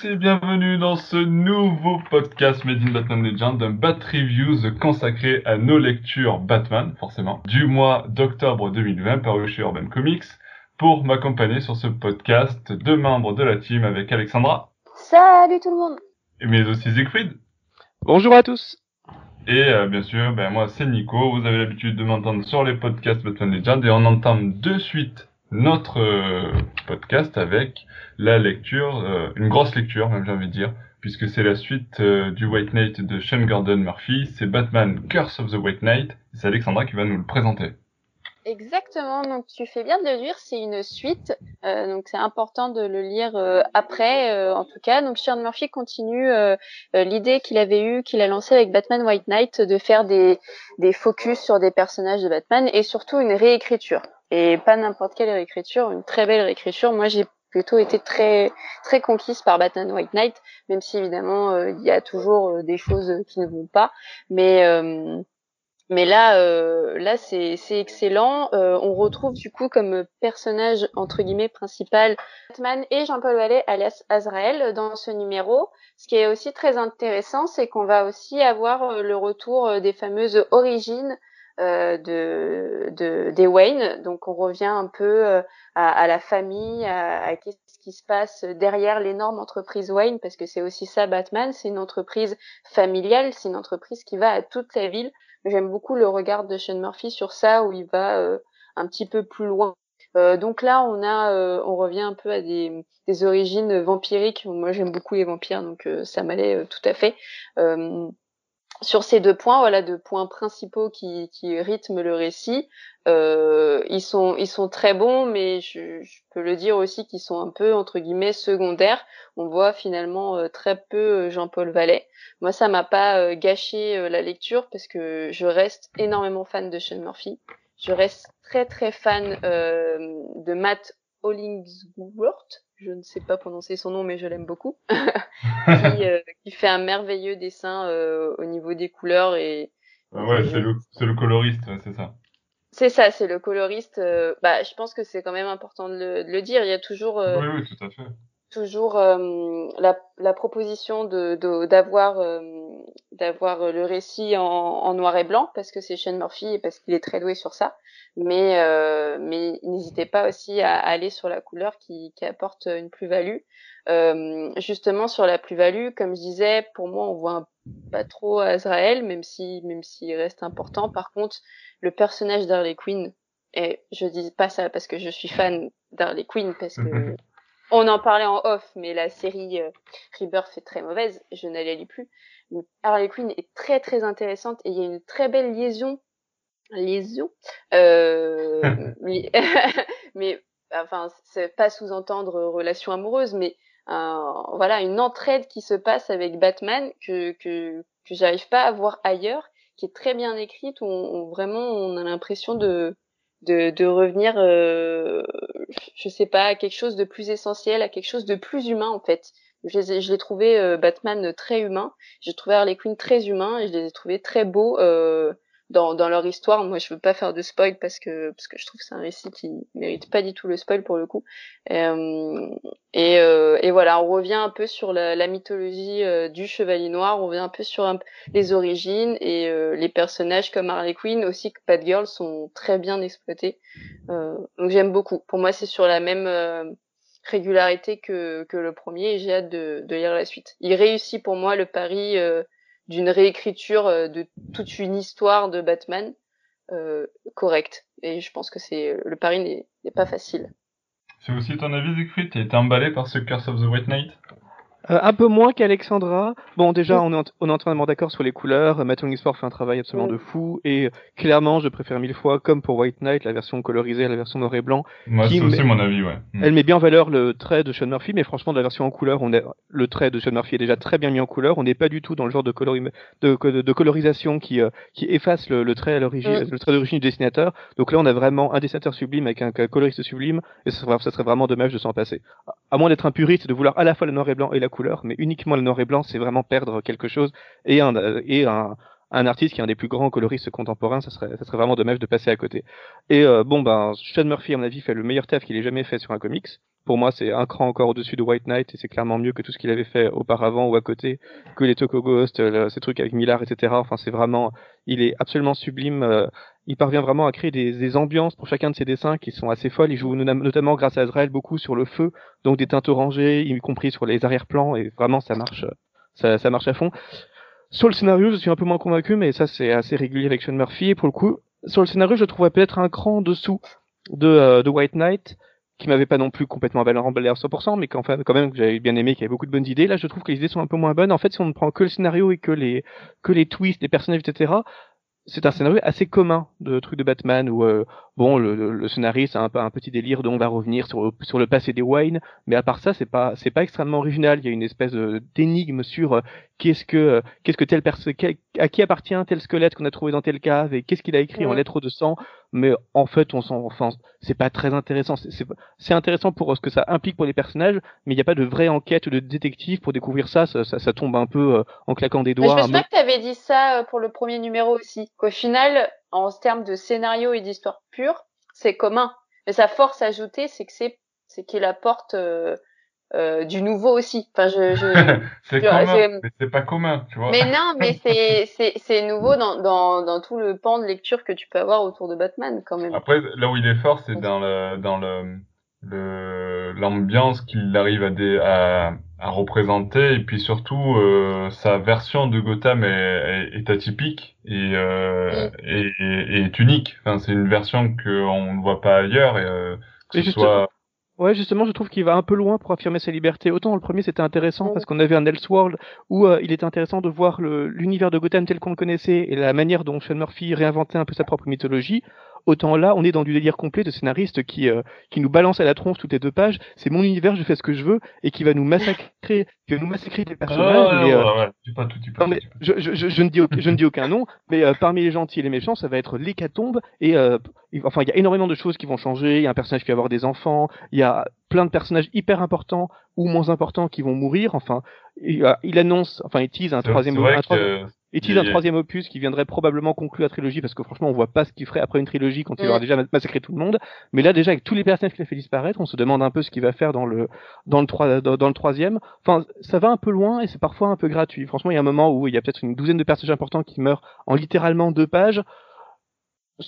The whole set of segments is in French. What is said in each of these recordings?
tous et bienvenue dans ce nouveau podcast Made in Batman Legend, un Bat Reviews consacré à nos lectures Batman, forcément, du mois d'octobre 2020 paru chez Urban Comics. Pour m'accompagner sur ce podcast, deux membres de la team avec Alexandra. Salut tout le monde Mais aussi Siegfried. Bonjour à tous Et euh, bien sûr, ben moi c'est Nico, vous avez l'habitude de m'entendre sur les podcasts Batman Legend et on entame de suite notre euh, podcast avec la lecture, euh, une grosse lecture même j'ai envie de dire, puisque c'est la suite euh, du White Knight de Sean Gordon Murphy, c'est Batman Curse of the White Knight, c'est Alexandra qui va nous le présenter. Exactement, donc tu fais bien de le lire, c'est une suite, euh, donc c'est important de le lire euh, après euh, en tout cas. Donc Sean Murphy continue l'idée qu'il avait eue, qu'il a lancée avec Batman White Knight, de faire des, des focus sur des personnages de Batman et surtout une réécriture. Et pas n'importe quelle réécriture, une très belle réécriture. Moi j'ai plutôt été très très conquise par Batman White Knight, même si évidemment il y a toujours des choses qui ne vont pas, mais mais là, euh, là c'est excellent. Euh, on retrouve du coup comme personnage entre guillemets principal Batman et Jean-Paul Vallée alias Azrael dans ce numéro. Ce qui est aussi très intéressant, c'est qu'on va aussi avoir euh, le retour des fameuses origines de, de, des Wayne. Donc on revient un peu à, à la famille, à, à qu'est-ce qui se passe derrière l'énorme entreprise Wayne, parce que c'est aussi ça Batman. C'est une entreprise familiale, c'est une entreprise qui va à toute la ville. J'aime beaucoup le regard de Sean Murphy sur ça, où il va euh, un petit peu plus loin. Euh, donc là, on a, euh, on revient un peu à des, des origines vampiriques. Moi, j'aime beaucoup les vampires, donc ça m'allait tout à fait. Sur ces deux points, voilà, deux points principaux qui, qui rythment le récit. ils sont, ils sont très bons, mais je, je peux le dire aussi qu'ils sont un peu entre guillemets secondaires. On voit finalement très peu Jean-Paul Vallet. Moi, ça m'a pas euh, gâché euh, la lecture parce que je reste énormément fan de Sean Murphy. Je reste très très fan euh, de Matt Hollingsworth. Je ne sais pas prononcer son nom, mais je l'aime beaucoup. qui, qui, fait un merveilleux dessin au niveau des couleurs et. Ah ouais, c'est le, le coloriste, c'est ça. C'est ça, c'est le coloriste. bah, je pense que c'est quand même important de le, de le, dire. Il y a toujours. oui, oui, tout à fait toujours euh, la, la, proposition de d'avoir euh, d'avoir le récit en, en, noir et blanc parce que c'est Sean Murphy et parce qu'il est très doué sur ça. Mais euh, mais n'hésitez pas aussi à, aller sur la couleur qui, qui apporte une plus-value. Euh, justement sur la plus-value comme je disais pour moi on voit pas trop Azrael même si même s'il reste important. Par contre le personnage d'Harley Quinn et je dis pas ça parce que je suis fan d'Harley Quinn parce que on en parlait en off, mais la série euh, Rebirth est très mauvaise, je ne la lis plus. Mais Harley Quinn est très très intéressante et il y a une très belle liaison, liaison, euh, mais, mais enfin c'est pas sous-entendre relation amoureuse, mais voilà une entraide qui se passe avec Batman que que que j'arrive pas à voir ailleurs, qui est très bien écrite où on, vraiment on a l'impression de de, de revenir, euh, je sais pas, à quelque chose de plus essentiel, à quelque chose de plus humain en fait. Je, je l'ai trouvé euh, Batman très humain, j'ai trouvé Harley Quinn très humain et je les ai trouvés très beaux. Euh, dans, dans leur histoire. Moi, je veux pas faire de spoil parce que parce que je trouve que c'est un récit qui mérite pas du tout le spoil pour le coup. Euh, et, euh, et voilà, on revient un peu sur la, la mythologie euh, du Chevalier Noir. On revient un peu sur les origines et euh, les personnages comme Harley Quinn aussi que Girl sont très bien exploités. Donc j'aime beaucoup. Pour moi, c'est sur la même régularité que, que le premier et j'ai hâte de, de lire la suite. Il réussit pour moi le pari d'une réécriture euh, de toute une histoire de Batman euh, correcte. Et je pense que c'est le pari n'est pas facile. C'est aussi ton avis, Siegfried? T'es emballé par ce Curse of the White Knight? Euh, un peu moins qu'Alexandra. Bon, déjà, on est, en, on est entièrement d'accord sur les couleurs. Matt Sport fait un travail absolument de fou. Et clairement, je préfère mille fois, comme pour White Knight, la version colorisée, la version noir et blanc. Moi, c'est aussi mon avis, ouais. Mm. Elle met bien en valeur le trait de Sean Murphy, mais franchement, de la version en couleur, on est, le trait de Sean Murphy est déjà très bien mis en couleur. On n'est pas du tout dans le genre de, de, de, colorisation qui, euh, qui efface le, trait à l'origine, le trait d'origine du dessinateur. Donc là, on a vraiment un dessinateur sublime avec un, coloriste sublime, et ça serait, ça serait vraiment dommage de s'en passer. À moins d'être un puriste et de vouloir à la fois le noir et blanc et la couleur, mais uniquement le noir et blanc, c'est vraiment perdre quelque chose. Et un, et un, un artiste qui est un des plus grands coloristes contemporains, ça serait, ça serait vraiment dommage de passer à côté. Et euh, bon, ben, Sean Murphy, à mon avis, fait le meilleur taf qu'il ait jamais fait sur un comics. Pour moi, c'est un cran encore au-dessus de White Knight et c'est clairement mieux que tout ce qu'il avait fait auparavant ou à côté, que les Toko Ghost, ces trucs avec Millard, etc. Enfin, c'est vraiment, il est absolument sublime. Euh, il parvient vraiment à créer des, des, ambiances pour chacun de ses dessins qui sont assez folles. Il joue notamment grâce à Azrael beaucoup sur le feu, donc des teintes orangées, y compris sur les arrière-plans, et vraiment ça marche, ça, ça marche à fond. Sur le scénario, je suis un peu moins convaincu, mais ça c'est assez régulier avec Sean Murphy. Et pour le coup, sur le scénario, je trouvais peut-être un cran dessous de, euh, de White Knight, qui m'avait pas non plus complètement emballé à 100%, mais quand, quand même que j'avais bien aimé, qui avait beaucoup de bonnes idées. Là, je trouve que les idées sont un peu moins bonnes. En fait, si on ne prend que le scénario et que les que les twists, les personnages, etc., c'est un scénario assez commun de trucs de Batman où euh, bon le, le, scénariste a un, un petit délire dont on va revenir sur, sur le passé des Wayne mais à part ça c'est pas c'est pas extrêmement original il y a une espèce d'énigme sur euh, qu'est-ce que euh, qu'est-ce que tel personne à qui appartient tel squelette qu'on a trouvé dans telle cave et qu'est-ce qu'il a écrit en lettres de sang mais en fait on s'en enfin c'est pas très intéressant. C'est intéressant pour ce que ça implique pour les personnages mais il n'y a pas de vraie enquête de détective pour découvrir ça. Ça, ça, tombe un peu en claquant des doigts je me souviens que tu avais dit ça pour le premier numéro aussi qu'au final, en termes de scénario et d'histoire pure, c'est commun. Mais sa force ajoutée, c'est que c'est c'est qu'il apporte euh, euh, du nouveau aussi. Enfin, je, je c'est commun, mais c'est pas commun, tu vois. Mais non, mais c'est c'est c'est nouveau dans dans dans tout le pan de lecture que tu peux avoir autour de Batman quand même. Après, là où il est fort, c'est dans le dans le l'ambiance qu'il arrive à, dé, à, à, représenter et puis surtout euh, sa version de Gotham est, est, atypique et, euh, et, et, est unique. Enfin, c'est une version qu'on ne voit pas ailleurs et euh, que ce soit Ouais, justement, je trouve qu'il va un peu loin pour affirmer sa liberté. Autant le premier c'était intéressant parce qu'on avait un Elseworld où euh, il était intéressant de voir l'univers de Gotham tel qu'on le connaissait et la manière dont Sean Murphy réinventait un peu sa propre mythologie. Autant là, on est dans du délire complet de scénariste qui euh, qui nous balance à la tronche toutes les deux pages. C'est mon univers, je fais ce que je veux et qui va nous massacrer, qui va nous massacrer des personnages. mais, je, ne dis aucun, je ne dis aucun nom, mais euh, parmi les gentils et les méchants, ça va être l'hécatombe et euh, enfin il y a énormément de choses qui vont changer. Il y a un personnage qui va avoir des enfants, il y a plein de personnages hyper importants ou moins importants qui vont mourir. Enfin, il, il annonce, enfin il tease un troisième. Un est-il un troisième opus qui viendrait probablement conclure la trilogie parce que franchement on voit pas ce qu'il ferait après une trilogie quand il aura mm. déjà massacré tout le monde. Mais là déjà avec tous les personnages qu'il a fait disparaître, on se demande un peu ce qu'il va faire dans le dans le dans, le troisième. Enfin ça va un peu loin et c'est parfois un peu gratuit. Franchement il y a un moment où il y a peut-être une douzaine de personnages importants qui meurent en littéralement deux pages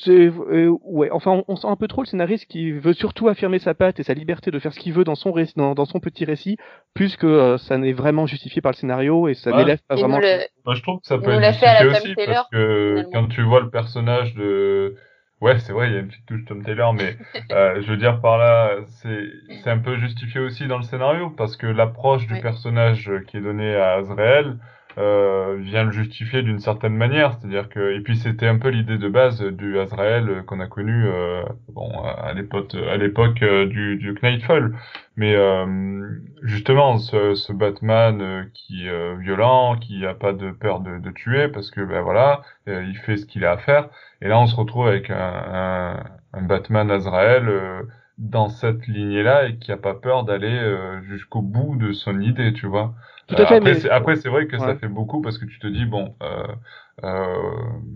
euh, ouais enfin on, sent un peu trop le scénariste qui veut surtout affirmer sa patte et sa liberté de faire ce qu'il veut dans son récit, dans, son petit récit plus que euh, ça n'est vraiment justifié par le scénario et ça n'élève pas vraiment Moi, je trouve que ça peut être justifié aussi parce que quand tu vois le personnage de ouais c'est vrai il y a une petite touche Tom Taylor mais euh, je veux dire par là c'est c'est un peu justifié aussi dans le scénario parce que l'approche du personnage qui est donnée à Azrael euh, vient le justifier d'une certaine manière, c'est-à-dire que et puis c'était un peu l'idée de base du Azrael euh, qu'on a connu euh, bon à l'époque à l'époque euh, du, du Knightfall, mais justement ce, ce Batman qui est violent, qui a pas de peur de, de tuer parce que ben voilà il fait ce qu'il a à faire. Et là on se retrouve avec un, un, un Batman Azrael dans cette lignée-là et qui a pas peur d'aller jusqu'au bout de son idée, tu vois. Tout à fait, après, c'est, après, c'est vrai que ça fait beaucoup parce que tu te dis bon, euh, euh,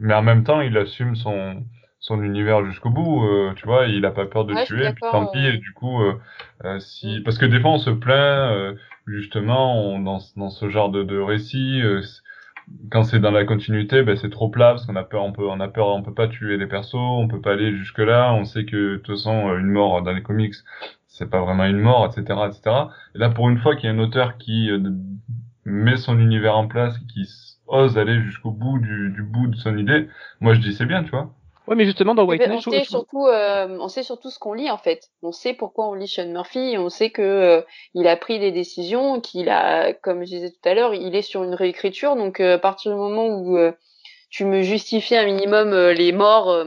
mais en même temps, il assume son son univers jusqu'au bout, euh, tu vois, il a pas peur de tuer, et puis tant pis, et du coup, euh, euh, si, parce que des fois on se plaint, justement, on, dans, dans ce genre de, de récit, quand c'est dans la continuité, ben c'est trop plat parce qu'on a peur, on peut, on a peur, on peut pas tuer les persos, on peut pas aller jusque là, on sait que de toute façon une mort dans les comics, c'est pas vraiment une mort, etc., etc. Et là, pour une fois qu'il y a un auteur qui euh, met son univers en place, qui ose aller jusqu'au bout du, du, bout de son idée, moi je dis c'est bien, tu vois. Ouais, mais justement dans White on sait surtout, euh, on sait surtout ce qu'on lit en fait. On sait pourquoi on lit Sean Murphy. On sait que euh, il a pris des décisions, qu'il a, comme je disais tout à l'heure, il est sur une réécriture. Donc à partir du moment où tu me justifies un minimum les morts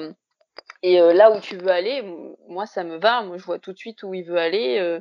et euh, là où tu veux aller, moi ça me va, moi je vois tout de suite où il veut aller, euh,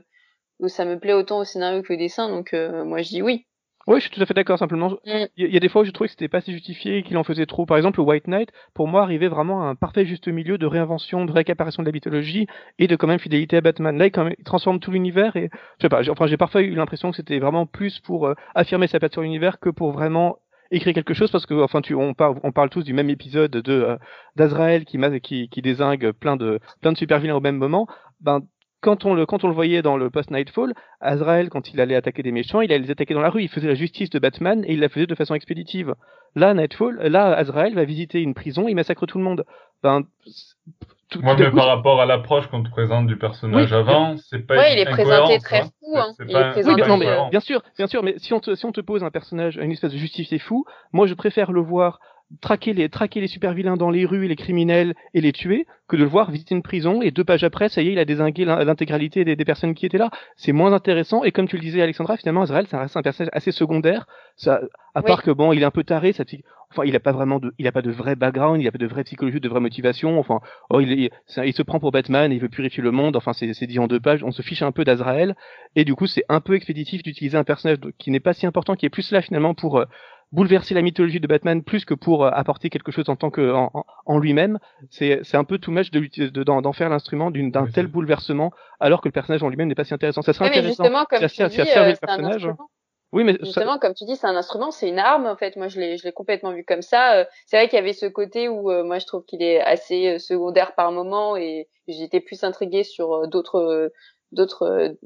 ça me plaît autant au scénario que au dessin, donc euh, moi je dis oui. Oui, je suis tout à fait d'accord. Simplement, mm. il y, a des fois où je trouvais que c'était pas si justifié, qu'il en faisait trop. Par exemple, le White Knight, pour moi, arrivait vraiment à un parfait juste milieu de réinvention, de réapparition de la mythologie et de quand même fidélité à Batman. Là, il, quand même, il transforme tout l'univers et je sais pas. Enfin, j'ai parfois eu l'impression que c'était vraiment plus pour affirmer sa patte sur l'univers que pour vraiment écrit quelque chose parce que enfin tu on parle on parle tous du même épisode de euh, d'Azrael qui, qui qui désingue plein de plein de super vilains au même moment ben quand on le quand on le voyait dans le post Nightfall, Azrael quand il allait attaquer des méchants, il allait les attaquer dans la rue, il faisait la justice de Batman et il la faisait de façon expéditive. Là Nightfall, là Azrael va visiter une prison, il massacre tout le monde. Ben, tout, Moi, mais par rapport à l'approche qu'on te présente du personnage avant, c'est pas. Ouais, il est présenté très fou. Hein. Il est présenté... Oui, non, mais, bien sûr, bien sûr, mais si on te si on te pose un personnage, une espèce de justifié fou, moi je préfère le voir traquer les, traquer les super vilains dans les rues, les criminels et les tuer, que de le voir visiter une prison et deux pages après, ça y est, il a désingué l'intégralité des, des, personnes qui étaient là. C'est moins intéressant et comme tu le disais, Alexandra, finalement, Azrael, ça reste un personnage assez secondaire. Ça, à part que bon, il est un peu taré, ça, enfin, il a pas vraiment de, il a pas de vrai background, il a pas de vraie psychologie, de vraie motivation. Enfin, oh, il, il, il se prend pour Batman, il veut purifier le monde. Enfin, c'est dit en deux pages. On se fiche un peu d'Azrael et du coup, c'est un peu expéditif d'utiliser un personnage qui n'est pas si important, qui est plus là finalement pour euh, bouleverser la mythologie de Batman plus que pour euh, apporter quelque chose en tant que en, en lui-même. C'est c'est un peu tout match de d'en de, faire l'instrument d'un tel bouleversement alors que le personnage en lui-même n'est pas si intéressant. Ça serait intéressant. Justement, comme ça, tu dis, euh, le personnage. Oui, mais justement, ça... comme tu dis, c'est un instrument, c'est une arme. En fait, moi, je l'ai, je l'ai complètement vu comme ça. Euh, c'est vrai qu'il y avait ce côté où, euh, moi, je trouve qu'il est assez secondaire par moment, et j'étais plus intriguée sur d'autres, d'autres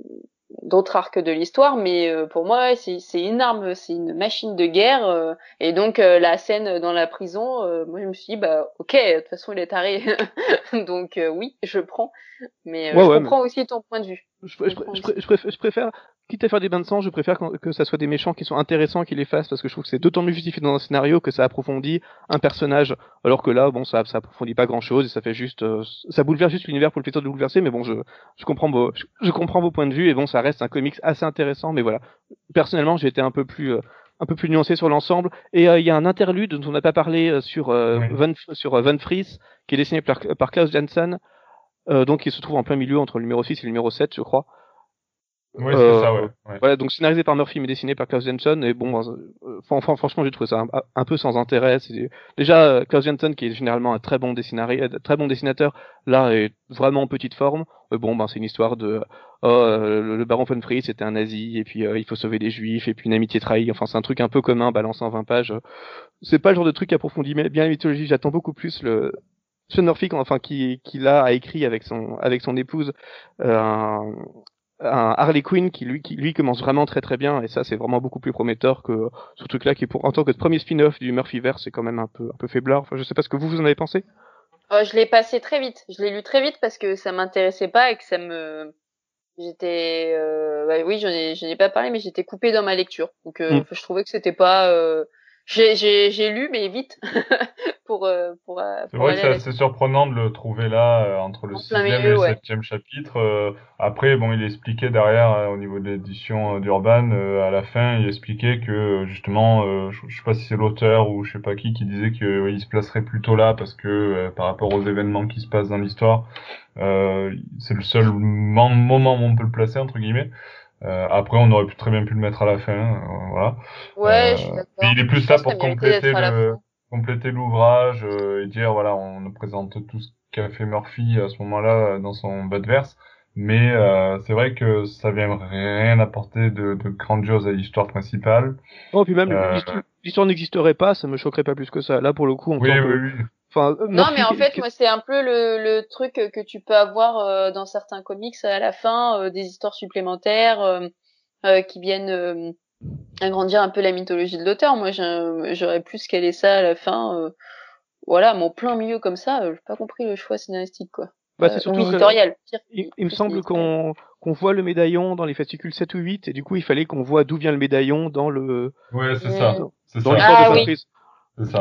d'autres arcs de l'histoire, mais euh, pour moi, c'est une arme, c'est une machine de guerre. Euh, et donc, euh, la scène dans la prison, moi, je me suis dit, bah, ok, de toute façon, il est taré. donc, oui, je prends. Mais je comprends aussi ton point de vue. Je, je, je, préfère, je, préfère, quitte à faire des bains de sang, je préfère que ça soit des méchants qui sont intéressants qui les fassent parce que je trouve que c'est d'autant mieux justifié dans un scénario que ça approfondit un personnage, alors que là, bon, ça, ça approfondit pas grand chose et ça fait juste, euh, ça bouleverse juste l'univers pour le plaisir de bouleverser, mais bon, je, je comprends vos, je, comprends vos points de vue et bon, ça reste un comics assez intéressant, mais voilà. Personnellement, j'ai été un peu plus, euh, un peu plus nuancé sur l'ensemble et euh, il y a un interlude dont on n'a pas parlé sur Van, sur Van Fries qui est dessiné par, par Klaus Janssen, donc il se trouve en plein milieu entre le numéro 6 et le numéro 7, je crois. Oui, c'est euh, ça, ouais. Voilà, donc scénarisé par Murphy mais dessiné par Klaus Jensen et bon, euh, enfin, franchement, j'ai trouvé ça un, peu sans intérêt. Déjà, euh, Klaus Jensen, qui est généralement un très bon dessinateur, très bon dessinateur, là est vraiment en petite forme. Mais bon, ben c'est une histoire de oh, le, baron von Fries c'était un nazi et puis il faut sauver les juifs et puis une amitié trahie. Enfin, c'est un truc un peu commun, balancé en 20 pages. C'est pas le genre de truc qui approfondit bien la mythologie. J'attends beaucoup plus le Sean Murphy, enfin qui, qui là a écrit avec son avec son épouse euh, un Harley Quinn qui lui, qui lui commence vraiment très très bien et ça c'est vraiment beaucoup plus prometteur que ce truc là qui pour en tant que premier spin-off du Murphyverse c'est quand même un peu un peu faiblard. Enfin je sais pas ce que vous vous en avez pensé. Euh, je l'ai passé très vite. Je l'ai lu très vite parce que ça m'intéressait pas et que ça me j'étais euh... bah, oui j'en ai ai pas parlé mais j'étais coupé dans ma lecture donc euh, mm. je trouvais que c'était pas euh, j'ai lu, mais vite, pour, euh, pour, euh, C'est vrai que c'est assez surprenant de le trouver là, euh, entre le sixième et le septième chapitre. après, bon, il expliquait derrière, au niveau de l'édition d'Urban, à la fin, il expliquait que, justement, je, je, sais pas si c'est l'auteur ou je sais pas qui, qui disait qu'il se placerait plutôt là, parce que, par rapport aux événements qui se passent dans l'histoire, c'est le seul moment où on peut le placer, entre guillemets. Euh, après, on aurait pu, très bien pu le mettre à la fin, euh, voilà. Ouais, je suis d'accord. Il est plus là pour compléter le, compléter l'ouvrage euh, et dire voilà, on nous présente tout ce qu'a fait Murphy à ce moment-là dans son verse Mais c'est vrai que ça vient rien apporter de, de grandiose à l'histoire principale. Oh, puis même l'histoire n'existerait pas, ça me choquerait pas plus que ça. Là, pour le coup, on oui, oui, oui. Enfin, non, mais en fait, moi, c'est un peu le, le, truc que tu peux avoir euh, dans certains comics à la fin, euh, des histoires supplémentaires euh, qui viennent agrandir un peu la mythologie de l'auteur. Moi, j'aurais plus est ça à la fin. voilà, mon plein milieu comme ça, j'ai pas compris le choix scénaristique, quoi. Bah, c'est surtout éditorial. Il, il, me semble qu'on qu'on voit le médaillon dans les fascicules 7 ou 8, et du coup, il fallait qu'on voit d'où vient le médaillon dans le. Ouais, c'est ça. Dans l'histoire ah, de oui.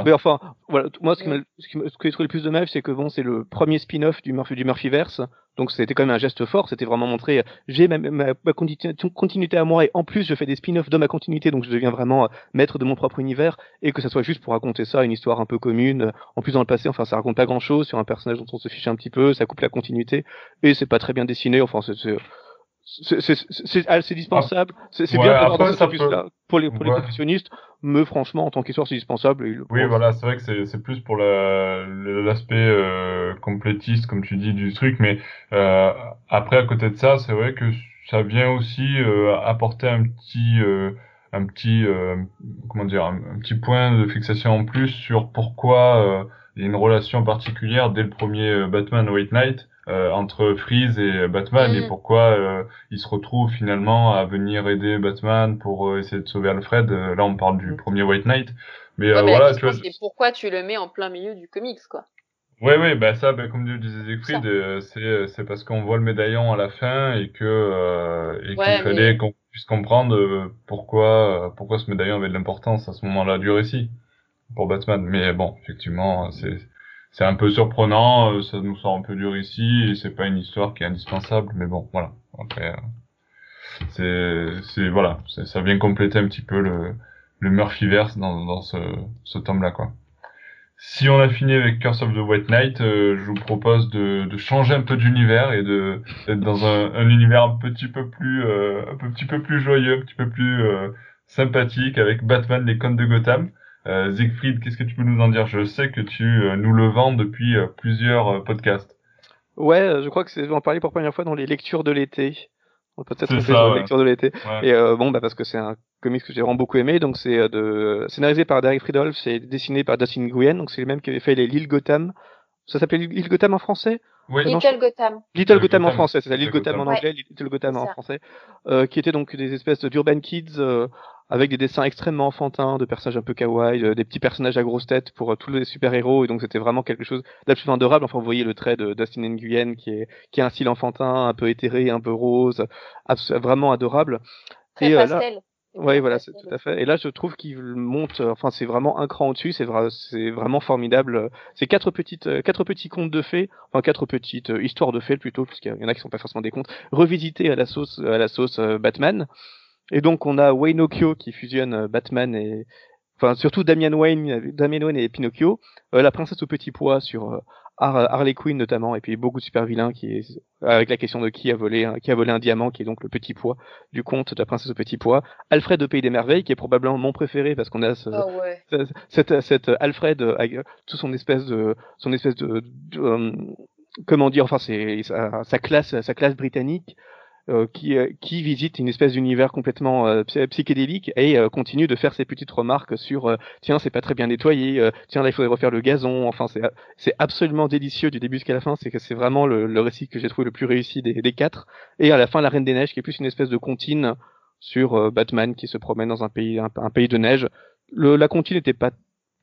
Mais enfin, voilà, moi, ce, qui ce, qui ce que j'ai trouvé le plus dommage, c'est que bon, c'est le premier spin-off du Murphy, du Murphyverse, donc c'était quand même un geste fort, c'était vraiment montrer, j'ai ma, ma, ma, continuité à moi, et en plus, je fais des spin-offs de ma continuité, donc je deviens vraiment euh, maître de mon propre univers, et que ça soit juste pour raconter ça, une histoire un peu commune, en plus dans le passé, enfin, ça raconte pas grand-chose sur un personnage dont on se fiche un petit peu, ça coupe la continuité, et c'est pas très bien dessiné, enfin, c'est c'est ah, dispensable. C'est bien d'avoir dans cette là pour les, pour les professionniste, mais franchement, en tant qu'histoire, c'est dispensable. oui, voilà, c'est vrai que c'est plus pour l'aspect euh, complétiste, comme tu dis, du truc, mais euh, après, à côté de ça, c'est vrai que ça vient aussi euh, apporter un petit, euh, un petit, euh, comment dire, un, petit point de fixation en plus sur pourquoi il y a une relation particulière dès le premier Batman White Knight euh, entre Freeze et Batman et Mm. pourquoi euh, il se retrouve finalement à venir aider Batman pour euh, essayer de sauver Alfred? Euh, là, on parle du Mm. premier White Knight. Mais Ouais, euh, mais voilà, tu vois. c'est pourquoi tu le mets en plein milieu du comics, quoi. Ouais, ouais, bah ça, bah, comme disait Siegfried, euh, c'est c'est parce qu'on voit le médaillon à la fin et que euh, et Ouais, qu'il fallait mais- qu'on puisse comprendre pourquoi pourquoi ce médaillon avait de l'importance à ce moment-là du récit pour Batman. Mais bon, effectivement, c'est c'est un peu surprenant, euh, ça nous sort un peu du récit et c'est pas une histoire qui est indispensable. Mais bon, voilà. Après, euh, c'est c'est voilà, ça vient compléter un petit peu le le Murphyverse dans dans ce ce tome-là, quoi. Si on a fini avec Curse of the White Knight, euh, je vous propose de, de changer un peu d'univers et d'être dans un, un univers un petit peu plus euh, un petit peu plus joyeux, un petit peu plus sympathique avec Batman les Contes de Gotham. Euh, Siegfried, qu'est-ce que tu peux nous en dire? Je sais que tu euh, nous le vends depuis euh, plusieurs euh, podcasts. Ouais, je crois que c'est, j'en parlais pour la première fois dans les lectures de l'été. Peut-être les ouais. lectures de l'été. Ouais. Et bon, bah parce que c'est un comics que j'ai vraiment beaucoup aimé. Donc c'est de scénarisé par Derek Friedolf, c'est dessiné par Dustin Nguyen. Donc c'est le même qui avait fait les Lille Gotham. Ça s'appelait Lille Gotham en français? Non, Little Gotham. Little Gotham en français, c'est ça, Little Gotham en anglais, Little Gotham en ça. français, euh, qui étaient donc des espèces d'urban kids euh, avec des dessins extrêmement enfantins, de personnages un peu kawaii, euh, des petits personnages à grosse tête pour euh, tous les super-héros, et donc c'était vraiment quelque chose d'absolument adorable. Enfin, vous voyez le trait de Dustin Nguyen qui est qui a un style enfantin, un peu éthéré, un peu rose, vraiment adorable. Très Et, euh, là- Ouais, voilà, c'est tout à fait. Et là, je trouve qu'il monte, euh, enfin, c'est vraiment un cran au-dessus, c'est vrai, c'est vraiment formidable. C'est quatre petites, euh, quatre petits contes de fées, enfin quatre petites euh, histoires de fées plutôt, puisqu'il y en a qui sont pas forcément des contes, revisités à la sauce, à la sauce euh, Batman. Et donc, on a Wayne Okio qui fusionne Batman et, enfin, surtout Damian Wayne, Damian Wayne et Pinocchio, euh, la princesse au petit pois sur Harley Quinn notamment, et puis beaucoup de super vilains qui est, avec la question de qui a volé, un- qui a volé un diamant, qui est donc le petit pois du conte de la princesse au petit pois. Alfred au pays des merveilles, qui est probablement mon préféré parce qu'on a ce, Ah ouais. ce- cette, cette Alfred euh, avec tout son espèce de, son espèce de, de, euh, comment dire, enfin c'est sa, sa classe, sa classe britannique. Euh, qui, euh, qui visite une espèce d'univers complètement euh, psy- psychédélique et continue de faire ses petites remarques sur tiens c'est pas très bien nettoyé tiens là il faudrait refaire le gazon. Enfin c'est absolument délicieux du début jusqu'à la fin. C'est que c'est vraiment le, récit que j'ai trouvé le plus réussi des, quatre. Et à la fin la Reine des Neiges qui est plus une espèce de comptine sur Batman qui se promène dans un pays un, pays de neige. La comptine n'était pas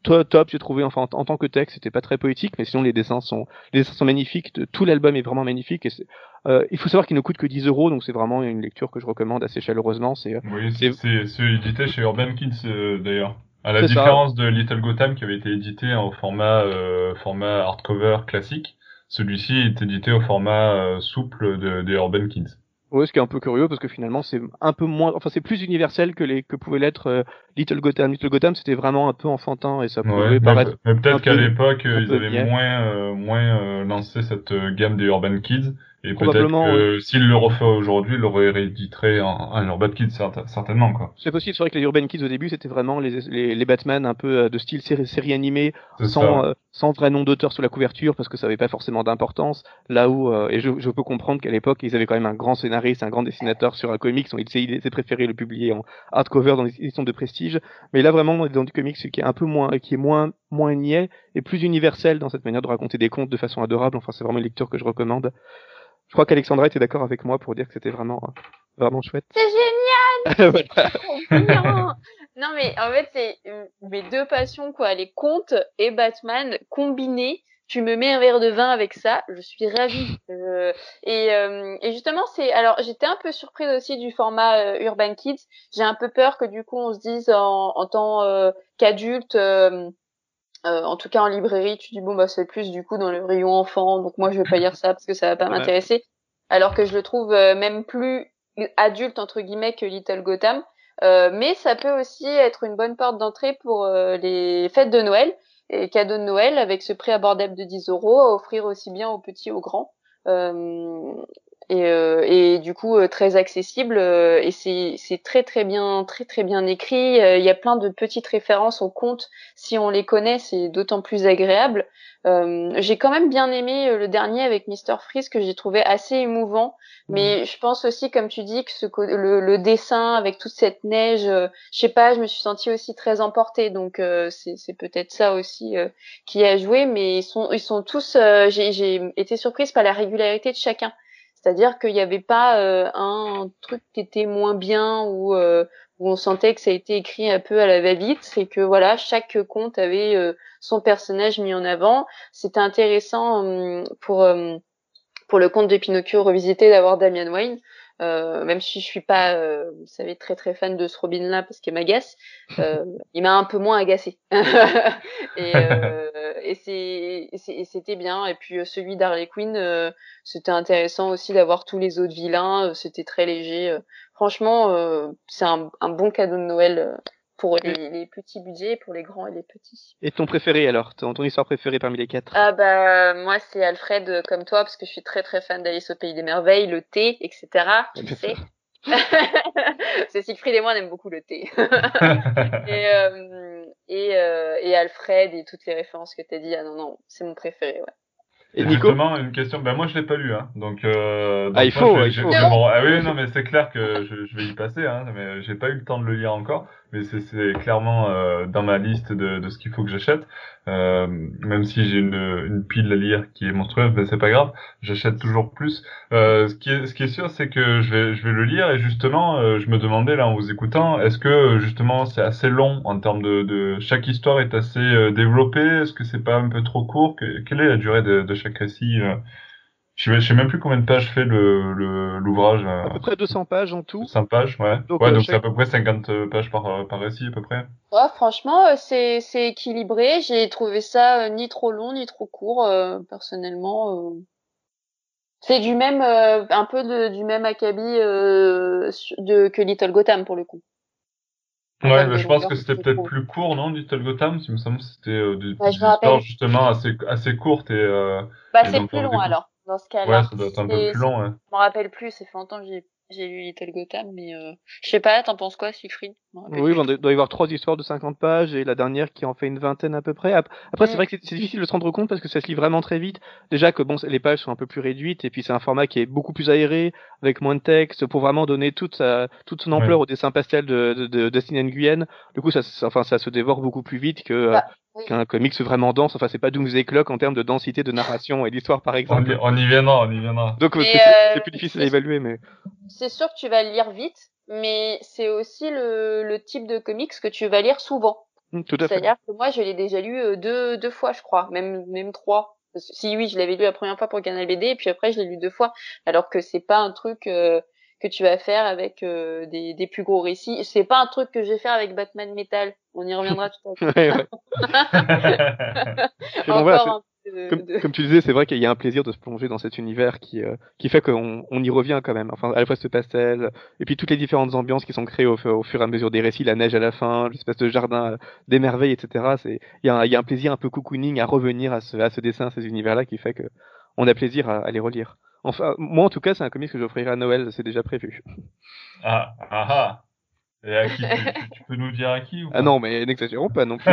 to- top j'ai trouvé enfin en, en tant que texte c'était pas très poétique mais sinon les dessins sont les dessins sont magnifiques de- tout l'album est vraiment magnifique et c'est- euh, il faut savoir qu'il ne coûte que 10 euros donc c'est vraiment une lecture que je recommande assez chaleureusement c'est euh, Oui, C'est- c'est c'est c'est édité chez Urban Kids euh, d'ailleurs. À la ça. différence de Little Gotham qui avait été édité en format euh, format hardcover classique, celui-ci est édité au format euh, souple de, des Urban Kids. Ouais, ce qui est un peu curieux parce que finalement c'est un peu moins, enfin c'est plus universel que les que pouvait l'être euh, Little Gotham. Little Gotham c'était vraiment un peu enfantin et ça pouvait Ouais, paraître. mais peut-être qu'à l'époque ils avaient moins euh, moins euh, lancé cette gamme des Urban Kids et peut-être Probablement, que s'ils le refait aujourd'hui, ils l'auraient réédité en, en Urban Kids certain- certainement quoi. C'est possible, c'est vrai que les Urban Kids au début c'était vraiment les, les, les Batman un peu euh, de style série, série animée, C'est sans euh, sans vrai nom d'auteur sur la couverture parce que ça avait pas forcément d'importance. Là où euh, et je, je peux comprendre qu'à l'époque ils avaient quand même un grand scénariste, un grand dessinateur sur un comics, donc il il était préféré le publier en hardcover dans les éditions de prestige. Mais là vraiment on est dans du comics qui est un peu moins qui est moins moins niais et plus universel dans cette manière de raconter des contes de façon adorable. Enfin c'est vraiment une lecture que je recommande. Je crois qu'Alexandra était d'accord avec moi pour dire que c'était vraiment euh, vraiment chouette. C'est génial, Voilà. trop bien. Non mais en fait c'est euh, mes deux passions quoi, les contes et Batman combinés. Tu me mets un verre de vin avec ça, je suis ravie. Euh, et, euh, et justement c'est alors j'étais un peu surprise aussi du format euh, Urban Kids. J'ai un peu peur que du coup on se dise en, en tant euh, qu'adulte, euh, euh, en tout cas en librairie, tu dis bon bah c'est plus du coup dans le rayon enfant, donc moi je vais pas lire ça parce que ça va pas Ouais. m'intéresser. Alors que je le trouve euh, même plus adulte entre guillemets que Little Gotham. Euh, mais ça peut aussi être une bonne porte d'entrée pour euh, les fêtes de Noël et cadeaux de Noël avec ce prix abordable de 10 euros à offrir aussi bien aux petits aux grands. Euh, et, euh, et du coup euh, très accessible euh, et c'est c'est très très bien très très bien écrit. Il y a plein de petites références aux contes si on les connaît c'est d'autant plus agréable. J'ai quand même bien aimé le dernier avec Mr Freeze que j'ai trouvé assez émouvant. Mais je pense aussi comme tu dis que ce le, le dessin avec toute cette neige je sais pas je me suis sentie aussi très emportée. Donc c'est c'est peut-être ça aussi qui a joué. Mais ils sont ils sont tous j'ai j'ai été surprise par la régularité de chacun c'est-à-dire qu'il n'y avait pas euh, un truc qui était moins bien ou euh, où on sentait que ça a été écrit un peu à la va-vite. C'est que voilà, chaque conte avait euh, son personnage mis en avant. C'était intéressant hum, pour pour le conte de Pinocchio revisité d'avoir Damian Wayne. Euh, même si je suis pas, euh, vous savez, très très fan de ce Robin-là parce qu'il m'agace, euh, il m'a un peu moins agacé. et et c'était bien. Et puis celui d'Harley Quinn, c'était intéressant aussi d'avoir tous les autres vilains. C'était très léger. Franchement, c'est un, un, bon cadeau de Noël pour les, petits budgets, pour les grands et les petits. Et ton préféré alors? Ton, ton histoire préférée parmi les quatre? Ah bah moi c'est Alfred euh, comme toi parce que je suis très très fan d'Alice au pays des merveilles, le thé, etc. Tu sais. c'est Siegfried et moi on aime beaucoup le thé. et, euh, et, euh, et Alfred et toutes les références que tu as dit, ah non non, c'est mon préféré, ouais. Et, Nico? justement, une question. Ben moi, je l'ai pas lu, hein. Donc, euh, ah, il faut. il faut. ah oui, non, mais c'est clair que je, je, vais y passer, hein. Mais j'ai pas eu le temps de le lire encore mais c'est clairement euh, dans ma liste de, de ce qu'il faut que j'achète. Euh, même si j'ai une, une pile à lire qui est monstrueuse, mais c'est pas grave, j'achète toujours plus. Euh, ce qui est ce qui est sûr, c'est que je vais je vais le lire et justement, euh, je me demandais là en vous écoutant, est-ce que justement c'est assez long en termes de, de chaque histoire est assez euh, développée, est-ce que c'est pas un peu trop court, quelle est la durée de, de chaque récit je sais, sais même plus combien de pages fait le l'ouvrage. Euh, à peu près 200 pages en tout. 100 pages, ouais. Donc, ouais, euh, donc c'est à peu près 50 euh, pages par, par récit à peu près. Ouais, franchement, c'est c'est équilibré. J'ai trouvé ça ni trop long ni trop court, personnellement. C'est du même, un peu de, du même acabit de que Little Gotham pour le coup. Ouais, mais je pense que c'était peut-être plus court, non, Little Gotham? Il me semble que c'était des bah, histoires justement assez assez courtes et. bah c'est plus long alors dans ce cas-là. Ouais, ça doit être un peu plus long, ouais. Je m'en rappelle plus, c'est fait longtemps que j'ai j'ai lu Little Gotham, mais euh, je sais pas, t'en penses quoi, Siegfried? Oui, il doit y avoir trois histoires de 50 pages et la dernière qui en fait une vingtaine à peu près. Après, c'est mm. vrai que c'est difficile de se rendre compte parce que ça se lit vraiment très vite. Déjà que bon, les pages sont un peu plus réduites et puis c'est un format qui est beaucoup plus aéré, avec moins de texte, pour vraiment donner toute sa, toute son ampleur au dessin pastel de, de, de Dustin Nguyen. Du coup, ça, enfin, ça se dévore beaucoup plus vite que, euh, bah, qu'un comics vraiment dense. Enfin, c'est pas Doomsday Clock en termes de densité de narration et d'histoire, par exemple. On y, viendra, on y viendra. Donc, c'est plus difficile à évaluer, mais. C'est sûr que tu vas le lire vite, mais c'est aussi le, le type de comics que tu vas lire souvent. Mmh, tout à fait. C'est-à-dire que moi, je l'ai déjà lu euh, deux, deux fois, je crois, même, même trois. Si oui, je l'avais lu la première fois pour Canal BD, et puis après, je l'ai lu deux fois. Alors que c'est pas un truc, euh, que tu vas faire avec euh, des, des, plus gros récits. C'est pas un truc que je vais faire avec Batman Metal. On y reviendra tout à l'heure. comme, tu disais, c'est vrai qu'il y a un plaisir de se plonger dans cet univers qui, euh, qui fait qu'on on y revient quand même. Enfin, à la fois ce pastel, et puis toutes les différentes ambiances qui sont créées au, au fur et à mesure des récits, la neige à la fin, l'espèce de jardin euh, des merveilles, etc. C'est, il y, a un, y a un plaisir un peu cocooning à revenir à ce, à ce dessin, à ces univers-là, qui fait que on a plaisir à, à les relire. Enfin, moi en tout cas, c'est un comics que j'offrirai à Noël, c'est déjà prévu. Ah, ah, ah. Et à qui tu, peux nous dire à qui ou Ah non, mais n'exagérons pas non plus.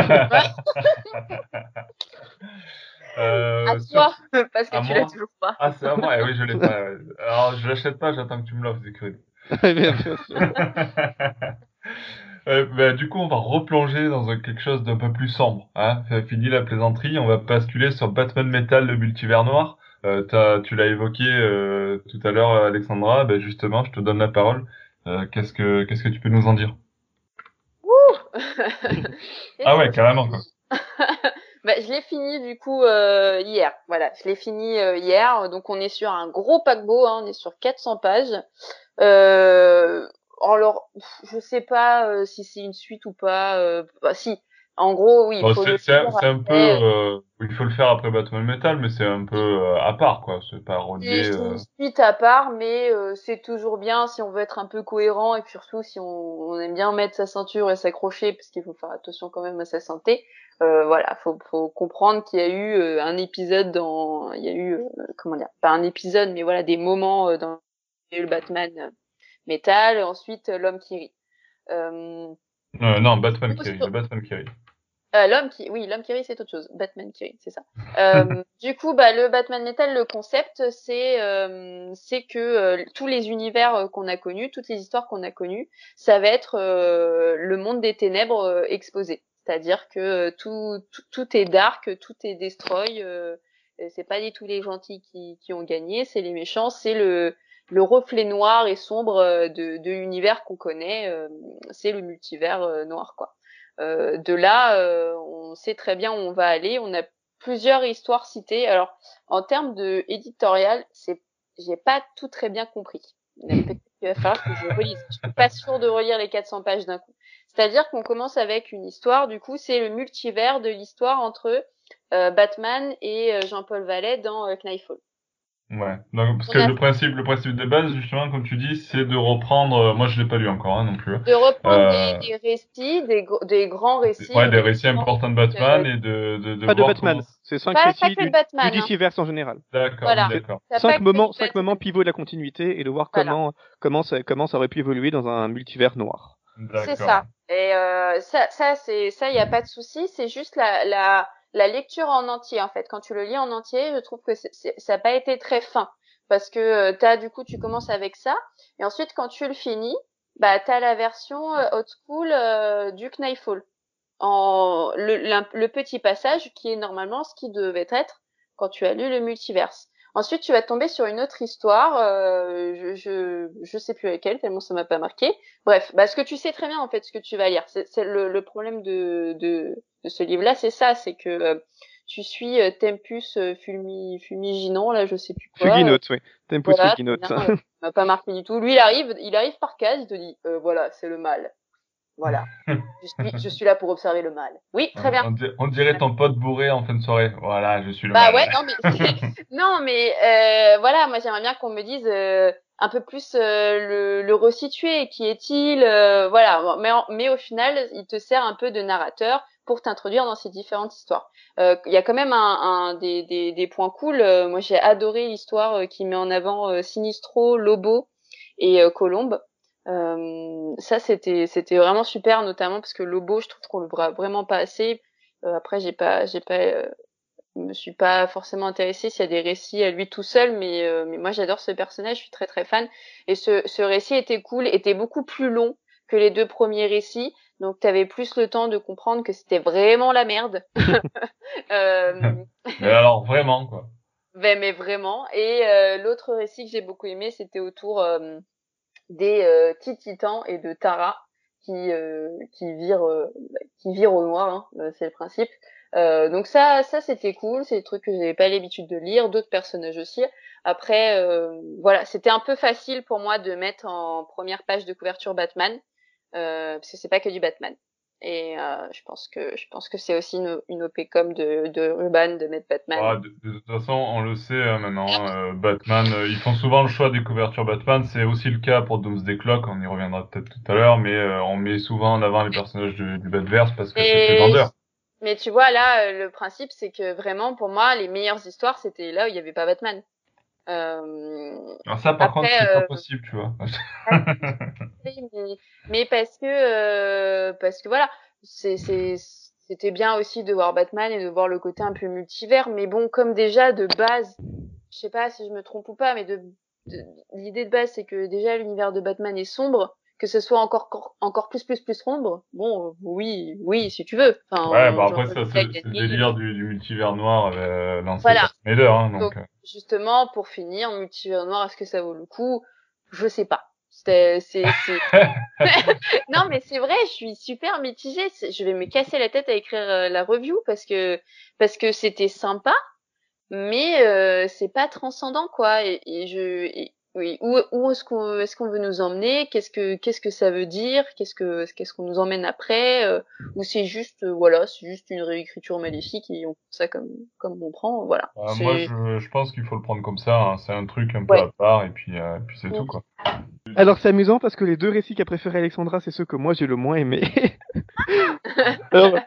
euh, à toi, parce que tu l'as toujours pas. Ah, c'est à moi, eh oui, je l'ai pas. Alors, je l'achète pas, j'attends que tu me l'offres, Zécrud. bien sûr. Euh, bah, du coup, on va replonger dans quelque chose d'un peu plus sombre. Hein. Fini la plaisanterie, on va basculer sur Batman Metal, le multivers noir. Euh, tu l'as évoqué euh, tout à l'heure, Alexandra. Ben justement, je te donne la parole. Euh, qu'est-ce que qu'est-ce que tu peux nous en dire? Ah ouais, carrément quoi. bah, je l'ai fini du coup euh, hier. Voilà, je l'ai fini euh, hier. Donc on est sur un gros paquebot. Hein, on est sur 400 pages. alors, je sais pas si c'est une suite ou pas. Bah, si, En gros, oui. Bon, c'est un, faire c'est un peu, euh, il faut le faire après Batman Metal, mais c'est un peu euh, à part, quoi. C'est pas relié. C'est euh, une suite à part, mais euh, c'est toujours bien si on veut être un peu cohérent et puis surtout si on, on aime bien mettre sa ceinture et s'accrocher parce qu'il faut faire attention quand même à sa santé. Euh, voilà, faut, faut comprendre qu'il y a eu euh, un épisode dans, il y a eu euh, comment dire, pas un épisode, mais voilà des moments euh, dans le Batman Metal, ensuite l'homme qui rit. Non, Batman qui rit, Batman qui rit. Euh, l'homme qui, oui, l'homme qui rit, c'est autre chose. Batman qui rit, c'est ça. Euh, du coup, bah, le Batman Metal, le concept, c'est, euh, c'est que euh, tous les univers euh, qu'on a connus, toutes les histoires qu'on a connues, ça va être euh, le monde des ténèbres exposé. C'est-à-dire que tout, tout, tout est dark, tout est destroy. Euh, c'est pas du tout les gentils qui, qui ont gagné, c'est les méchants, c'est le le reflet noir et sombre de, de l'univers qu'on connaît, euh, c'est le multivers noir, quoi. Euh, de là, euh, on sait très bien où on va aller. On a plusieurs histoires citées. Alors, en termes de éditorial, c'est, j'ai pas tout très bien compris. Qu'il va falloir que je relise. Je suis pas sûre de relire les 400 pages d'un coup. C'est-à-dire qu'on commence avec une histoire. Du coup, c'est le multivers de l'histoire entre euh, Batman et Jean-Paul Vallet dans euh, Knifefall. Ouais. Donc, parce On que a- le principe, le principe de base, justement, comme tu dis, c'est de reprendre. euh, moi, je l'ai pas lu encore, hein, non plus. De reprendre Euh, des, des récits, des, des grands récits. Ouais, des de récits importants de Batman et de de, de Pas de Batman, comment- c'est cinq Pas- récits du, Batman, du hein. En général. D'accord, Voilà. d'accord. Cinq moments, cinq moments pivots de la continuité et de voir Voilà. comment comment ça comment ça aurait pu évoluer dans un multivers noir. C'est ça. Et euh, ça, ça c'est ça, il y a pas de souci. C'est juste la, la la lecture en entier en fait. Quand tu le lis en entier, je trouve que ça n'a pas été très fin parce que euh, t'as du coup tu commences avec ça et ensuite quand tu le finis, bah t'as la version euh, old school euh, du Knifefall en le, petit passage qui est normalement ce qui devait être quand tu as lu le multiverse. Ensuite, tu vas tomber sur une autre histoire, je, je je sais plus laquelle tellement ça m'a pas marqué. Bref, bah ce que tu sais très bien en fait, ce que tu vas lire, c'est le, problème de de ce livre-là, c'est ça, c'est que euh, tu suis euh, Tempus euh, fulmi, fumiginant, là, je sais plus quoi. Fuginote, oui. Tempus Voilà, euh, ça m'a pas marqué du tout. Lui, il arrive, il arrive par case, il te dit, euh, voilà, c'est le mal. Voilà. je, suis, je suis là pour observer le mal. Oui, très bien. On, dir- on dirait ton pote bourré en fin de soirée. Voilà, je suis le Bah mal. ouais, non mais non mais euh, voilà, moi j'aimerais bien qu'on me dise euh, un peu plus euh, le, le resituer, qui est-il, euh, voilà. Mais en- mais au final, il te sert un peu de narrateur pour t'introduire dans ces différentes histoires. Euh, Il y a quand même un, un des, des, des points cool. Euh, moi j'ai adoré l'histoire euh, qui met en avant euh, Sinistro, Lobo et euh, Colombe. Euh, ça c'était c'était vraiment super, notamment parce que Lobo, je trouve qu'on le voit vraiment pas assez. Euh, après j'ai pas j'ai pas euh, me suis pas forcément intéressée s'il y a des récits à lui tout seul, mais, euh, mais moi j'adore ce personnage, je suis très très fan. Et ce, ce récit était cool, était beaucoup plus long que les deux premiers récits, donc t'avais plus le temps de comprendre que c'était vraiment la merde. euh, Mais alors, vraiment, quoi. mais, mais vraiment. Et euh, l'autre récit que j'ai beaucoup aimé, c'était autour euh, des euh, petits titans et de Tara qui euh, qui virent euh, qui virent au noir, hein, c'est le principe. Euh, donc ça ça c'était cool, c'est des trucs que j'avais pas l'habitude de lire, d'autres personnages aussi. Après euh, voilà, c'était un peu facile pour moi de mettre en première page de couverture Batman euh, parce que c'est pas que du Batman. Et euh, je pense que je pense que c'est aussi une, une OP com de de Urban de mettre Batman. Ah, de, de toute façon, on le sait euh, maintenant. euh, Batman, euh, ils font souvent le choix des couvertures Batman. C'est aussi le cas pour Doomsday Clock. On y reviendra peut-être tout à l'heure, mais euh, on met souvent en avant les personnages du, du Batverse parce que c'est plus vendeur. Mais tu vois, là, euh, le principe, c'est que vraiment, pour moi, les meilleures histoires, c'était là où il n'y avait pas Batman. Euh, Alors ça, par Après, contre, c'est euh, pas possible, tu vois. mais, mais parce que, euh, parce que voilà, c'est, c'est, c'était bien aussi de voir Batman et de voir le côté un peu multivers. Mais bon, comme déjà de base, je sais pas si je me trompe ou pas, mais de, de- l'idée de base, c'est que déjà l'univers de Batman est sombre. Que ce soit encore encore, plus plus plus sombre, bon, euh, oui, oui, si tu veux. Enfin, ouais, euh, bah genre, après, ça, c'est le délire du, du multivers noir euh, lancé Voilà. par hein, donc. Donc, euh, justement, pour finir, multivers noir, est-ce que ça vaut le coup? Je sais pas. C'était, c'est, c'est- non, mais c'est vrai, je suis super mitigée. Je vais me casser la tête à écrire euh, la review parce que parce que c'était sympa, mais euh, c'est pas transcendant quoi. Et, et je, et oui. Où, où est-ce qu'on est-ce qu'on veut nous emmener? Qu'est-ce que qu'est-ce que ça veut dire? Qu'est-ce que qu'est-ce qu'on nous emmène après? Euh, Ou c'est juste euh, voilà, c'est juste une réécriture maléfique et on prend ça comme comme on prend, voilà. Euh, moi, je, je pense qu'il faut le prendre comme ça. Hein. C'est un truc un peu à part et puis euh, puis c'est tout quoi. Alors c'est amusant parce que les deux récits qu'a préféré Alexandra, c'est ceux que moi j'ai le moins aimé. Alors,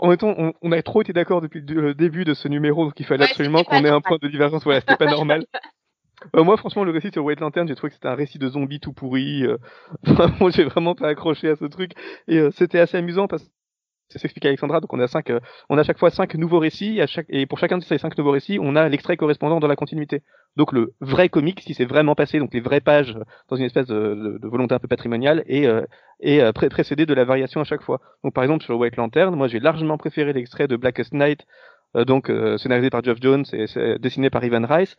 en même temps, on, on, a trop été d'accord depuis le début de ce numéro, donc il fallait Ouais, absolument qu'on ait un point de divergence. Voilà, c'était pas normal. Euh, moi, franchement, le récit sur White Lantern, j'ai trouvé que c'était un récit de zombies tout pourri. euh, Vraiment, j'ai vraiment pas accroché à ce truc. Et euh, c'était assez amusant parce que c'est ce qu'explique Alexandra. Donc, on a cinq, euh, on a chaque fois cinq nouveaux récits. À chaque, et pour chacun de ces cinq nouveaux récits, on a l'extrait correspondant dans la continuité. Donc, le vrai comic, si c'est vraiment passé, donc les vraies pages dans une espèce de, de- de volonté un peu patrimoniale, et, euh, et euh, pré- précédé de la variation à chaque fois. Donc, par exemple, sur White Lantern, moi, j'ai largement préféré l'extrait de Blackest Night, donc euh, scénarisé par Geoff Jones et c'est dessiné par Ivan Rice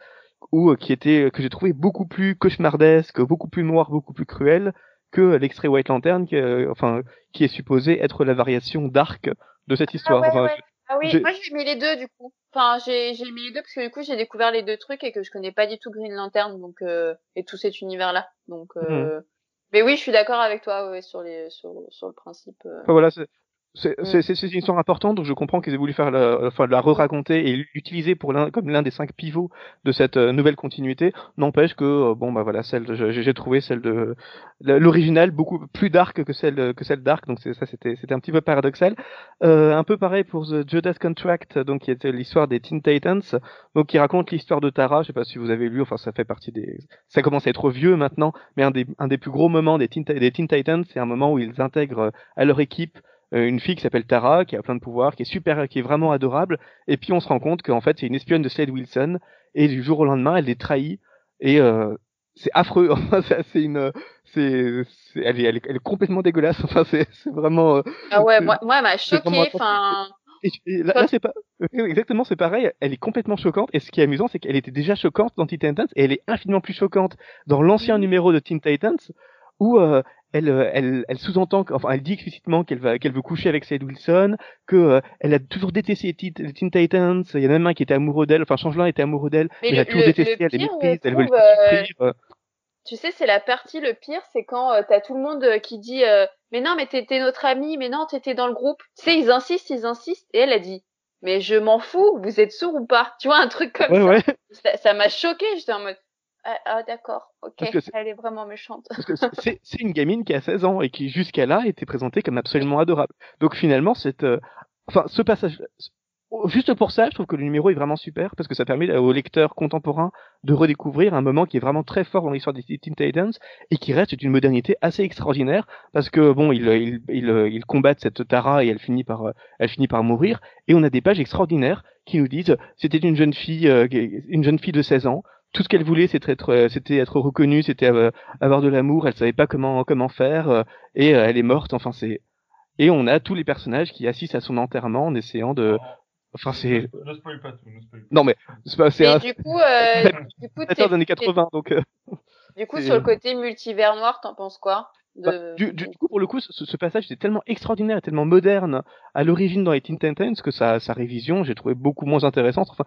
ou euh, qui était que j'ai trouvé beaucoup plus cauchemardesque, beaucoup plus noir, beaucoup plus cruel que l'extrait White Lantern, qui, euh, enfin, qui est supposé être la variation dark de cette histoire. ouais, Enfin, ouais. Ah oui, moi j'ai mis les deux du coup. Enfin, j'ai j'ai mis les deux parce que du coup j'ai découvert les deux trucs et que je connais pas du tout Green Lantern donc euh, et tout cet univers là. Donc euh... mais oui, je suis d'accord avec toi ouais, sur les sur sur le principe. euh. Enfin, voilà, c'est Mm. c'est- une histoire importante, donc je comprends qu'ils aient voulu faire la, enfin, la re-raconter et l'utiliser pour l'un comme l'un des cinq pivots de cette euh, nouvelle continuité. N'empêche que euh, bon bah voilà, celle de- j'ai trouvé celle de l'original beaucoup plus dark que celle que celle dark, donc ça c'était c'était un petit peu paradoxal. Euh, un peu pareil pour The Judas Contract, donc qui était l'histoire des Teen Titans, donc qui raconte l'histoire de Tara. Je sais pas si vous avez lu, enfin ça fait partie des, ça commence à être vieux maintenant, mais un des un des plus gros moments des Teen, des Teen Titans, c'est un moment où ils intègrent euh, à leur équipe une fille qui s'appelle Tara, qui a plein de pouvoirs, qui est super, qui est vraiment adorable. Et puis on se rend compte qu'en fait c'est une espionne de Slade Wilson. Et du jour au lendemain, elle les trahit. Et euh, c'est affreux. Enfin, c'est c'est une, c'est, c'est- elle, est, elle, est, elle est complètement dégueulasse. Enfin, c'est c'est vraiment. euh, Ah ouais, moi moi elle m'a c'est vraiment choqué. Enfin, et, et là, là, c'est pas exactement c'est pareil. Elle est complètement choquante. Et ce qui est amusant, c'est qu'elle était déjà choquante dans Teen Titans et elle est infiniment plus choquante dans l'ancien numéro de Teen Titans où euh, elle, euh, elle, elle sous-entend, enfin, elle dit explicitement qu'elle va, qu'elle veut coucher avec Slade Wilson, que euh, elle a toujours détesté les Teen, Titans. Il y en a même un qui était amoureux d'elle, enfin, Changelin était amoureux d'elle, Mais mais, elle le- a toujours le- détesté, le elle les pire, méprise, elle veut trouve, faire souffrir. euh. tu sais, c'est la partie le pire, c'est quand euh, t'as tout le monde euh, qui dit euh, mais non, mais t'étais notre ami, mais non, t'étais dans le groupe. Tu sais, ils insistent, ils insistent, et elle a dit mais je m'en fous, vous êtes sourd ou pas? Tu vois un truc comme Ouais, ça. ouais. Ça- Ça m'a choqué, j'étais en mode ah, ah, d'accord, ok, elle est vraiment méchante. C'est- une gamine qui a 16 ans et qui jusqu'à là était présentée comme absolument adorable. Donc finalement, cette, euh, enfin, ce passage, juste pour ça, je trouve que le numéro est vraiment super parce que ça permet aux lecteurs contemporains de redécouvrir un moment qui est vraiment très fort dans l'histoire des Teen Titans et qui reste d'une modernité assez extraordinaire parce que bon, ils combattent cette Tara et elle finit par euh, elle finit par mourir et on a des pages extraordinaires qui nous disent c'était une jeune fille euh, une jeune fille de 16 ans tout ce qu'elle voulait, c'était être, euh, c'était être reconnue, c'était avoir de l'amour. Elle savait pas comment comment faire euh, et euh, elle est morte. Enfin, c'est et on a tous les personnages qui assistent à son enterrement en essayant de. Enfin, c'est Ne spoil pas tout, ne spoil pas. non mais c'est pas c'est Et un du coup, euh, du coup, des années t'es- 80 donc. euh, du coup, sur le côté multivers noir, t'en penses quoi? De... du, du, du coup, pour le coup, ce, ce passage était tellement extraordinaire et tellement moderne à l'origine dans les Teen Titans que sa, sa révision, j'ai trouvé beaucoup moins intéressante. Enfin,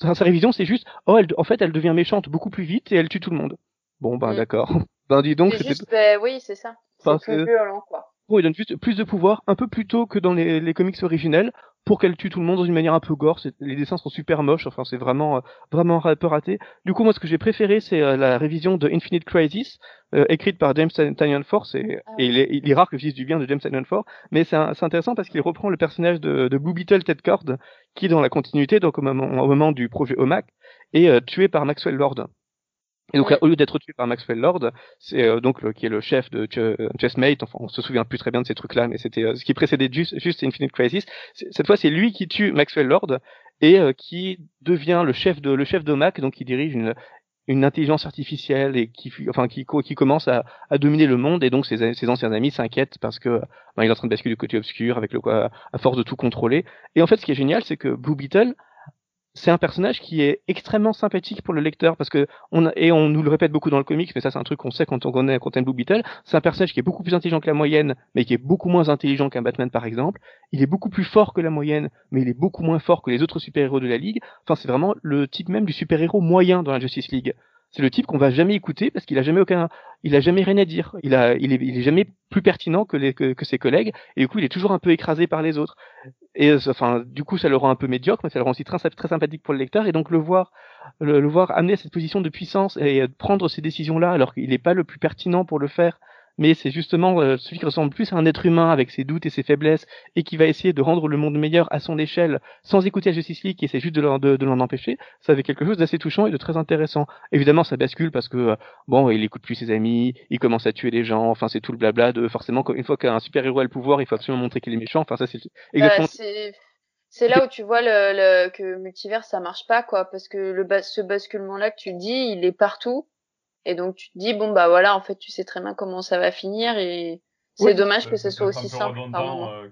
sa, sa révision, c'est juste, oh, elle, en fait, elle devient méchante beaucoup plus vite et elle tue tout le monde. Bon, ben Mm. d'accord. Ben dis donc, C'est c'était juste, bah, oui, c'est ça. Enfin, C'est plus c'est- violent, quoi. Bon, il donne juste plus de pouvoir, un peu plus tôt que dans les, les comics originels, pour qu'elle tue tout le monde dans une manière un peu gore. Les dessins sont super moches, enfin c'est vraiment euh, vraiment un peu raté. Du coup, moi, ce que j'ai préféré, c'est euh, la révision de Infinite Crisis, euh, écrite par James Tynion Force, et, Ah et il, est, il est rare que je dise du bien de James Tynion Force, mais c'est intéressant parce qu'il reprend le personnage de, de Blue Beetle Ted Cord, qui dans la continuité, donc au moment, au moment du projet OMAC, est euh, tué par Maxwell Lord. Et donc, Ouais. au lieu d'être tué par Maxwell Lord, c'est euh, donc le, qui est le chef de Ch- euh, Chessmate. Enfin, on se souvient plus très bien de ces trucs-là, mais c'était euh, ce qui précédait juste, juste Infinite Crisis. Cette fois, c'est lui qui tue Maxwell Lord et euh, qui devient le chef de le chef d'OMAC, donc qui dirige une une intelligence artificielle et qui enfin qui qui commence à, à dominer le monde et donc ses, ses anciens amis s'inquiètent parce que ben, il est en train de basculer du côté obscur avec le quoi à force de tout contrôler et en fait ce qui est génial c'est que Blue Beetle c'est un personnage qui est extrêmement sympathique pour le lecteur parce que on et on nous le répète beaucoup dans le comics mais ça c'est un truc qu'on sait quand on connaît quand Blue Beetle. C'est un personnage qui est beaucoup plus intelligent que la moyenne mais qui est beaucoup moins intelligent qu'un Batman par exemple. Il est beaucoup plus fort que la moyenne mais il est beaucoup moins fort que les autres super-héros de la ligue. Enfin c'est vraiment le type même du super-héros moyen dans la Justice League c'est le type qu'on va jamais écouter parce qu'il a jamais aucun, il a jamais rien à dire. Il a, il est, il est jamais plus pertinent que, les, que, ses collègues et du coup il est toujours un peu écrasé par les autres. Et enfin, du coup ça le rend un peu médiocre, mais ça le rend aussi très, très sympathique pour le lecteur et donc le voir, le, le voir amener à cette position de puissance et prendre ces décisions là alors qu'il n'est pas le plus pertinent pour le faire mais c'est justement euh, celui qui ressemble plus à un être humain avec ses doutes et ses faiblesses et qui va essayer de rendre le monde meilleur à son échelle sans écouter la Justice League qui essaie juste de l'en, de, l'en empêcher, ça avait quelque chose d'assez touchant et de très intéressant. Évidemment, ça bascule parce que euh, bon, il écoute plus ses amis, il commence à tuer les gens, enfin c'est tout le blabla de forcément une fois qu'un super-héros a le pouvoir, il faut absolument montrer qu'il est méchant, enfin ça c'est exactement... Bah, c'est là où tu vois le, le, que multivers ça marche pas quoi parce que le ce basculement là que tu dis il est partout et donc tu te dis bon bah voilà, en fait tu sais très bien comment ça va finir et c'est dommage que ce soit aussi simple. Euh,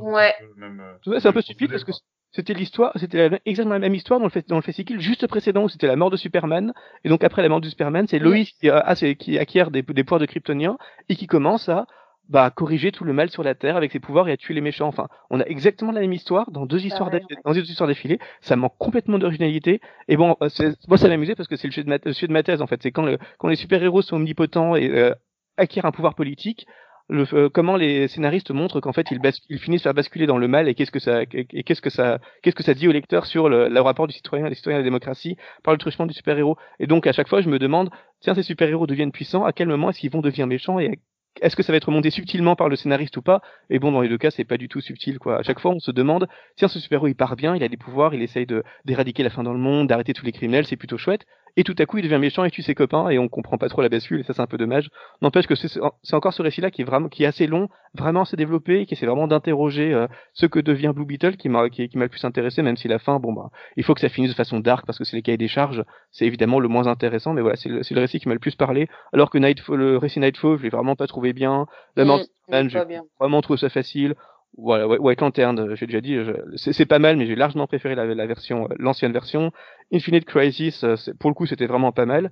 ouais. Euh, c'est un peu stupide parce que c'était l'histoire, c'était exactement la même histoire dans le, dans le fascicule juste précédent où c'était la mort de Superman et donc après la mort de Superman, c'est Lois qui, a, qui acquiert des, des pouvoirs de Kryptonien et qui commence à bah, corriger tout le mal sur la Terre avec ses pouvoirs et à tuer les méchants. Enfin, on a exactement la même histoire dans deux histoires, dans deux histoires d'affilée. Ça manque complètement d'originalité. Et bon, euh, moi ça m'amusait parce que c'est le sujet de ma, de ma thèse en fait. C'est quand, le, quand les super-héros sont omnipotents et euh, acquièrent un pouvoir politique, le, euh, comment les scénaristes montrent qu'en fait ils, ils, finissent par basculer dans le mal et qu'est-ce que ça et qu'est-ce que ça qu'est-ce que ça dit au lecteur sur le, le rapport du citoyen à la démocratie par le truchement du super-héros et donc à chaque fois je me demande tiens ces super-héros deviennent puissants à quel moment est-ce qu'ils vont devenir méchants et est-ce que ça va être monté subtilement par le scénariste ou pas? Et bon, dans les deux cas, c'est pas du tout subtil, quoi. À chaque fois, on se demande, tiens, ce super-héros, il part bien, il a des pouvoirs, il essaye d'éradiquer la fin dans le monde, d'arrêter tous les criminels, c'est plutôt chouette et tout à coup il devient méchant et tue ses copains et on comprend pas trop la bascule et ça c'est un peu dommage. N'empêche que c'est encore ce récit-là qui est vraiment qui est assez long, vraiment assez développé, et qui essaie vraiment d'interroger euh, ce que devient Blue Beetle qui m'a qui, m'a le plus intéressé, même si la fin, bon bah il faut que ça finisse de façon dark parce que c'est les cahiers des charges, c'est évidemment le moins intéressant, mais voilà c'est le, le, récit qui m'a le plus parlé. Alors que Nightfall, le récit Nightfall, je l'ai vraiment pas trouvé bien. La mort mmh, j'ai vraiment trouvé ça facile. Voilà, White Lantern, euh, j'ai déjà dit, c'est pas mal, mais j'ai largement préféré la, la version, euh, l'ancienne version. Infinite Crisis, euh, pour le coup, c'était vraiment pas mal.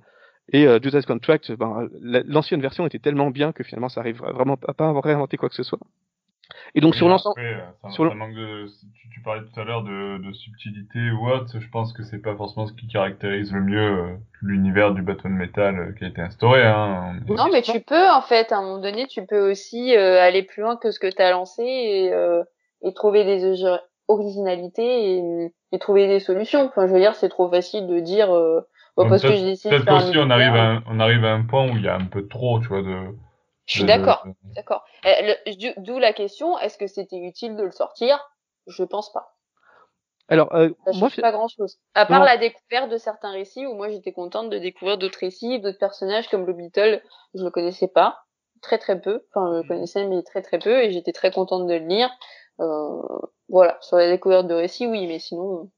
Et euh, Contract, ben, l'ancienne version était tellement bien que finalement, ça arrive vraiment à pas réinventer quoi que ce soit. Et donc sur l'ensemble, euh, sur de, tu, tu, parlais tout à l'heure de, de, subtilité ou autre, je pense que c'est pas forcément ce qui caractérise le mieux euh, l'univers du Batman Metal euh, qui a été instauré. Hein. Non, mais tu peux en fait, à un moment donné, tu peux aussi aller plus loin que ce que tu as lancé et, et trouver des originalités et, et, trouver des solutions. Enfin, je veux dire, c'est trop facile de dire parce que je décide de faire aussi, on arrive, à on arrive à un point où il y a un peu trop, tu vois, de je suis d'accord, d'accord. Eh, d'où la question, est-ce que c'était utile de le sortir? Je pense pas. Alors, euh, ça moi, pas grand chose. À part la découverte de certains récits où moi j'étais contente de découvrir d'autres récits, d'autres personnages comme le Beetle, je le connaissais pas, très très peu. Enfin, je le connaissais mais très très peu et j'étais très contente de le lire. Euh, voilà, sur la découverte de récits, oui, mais sinon.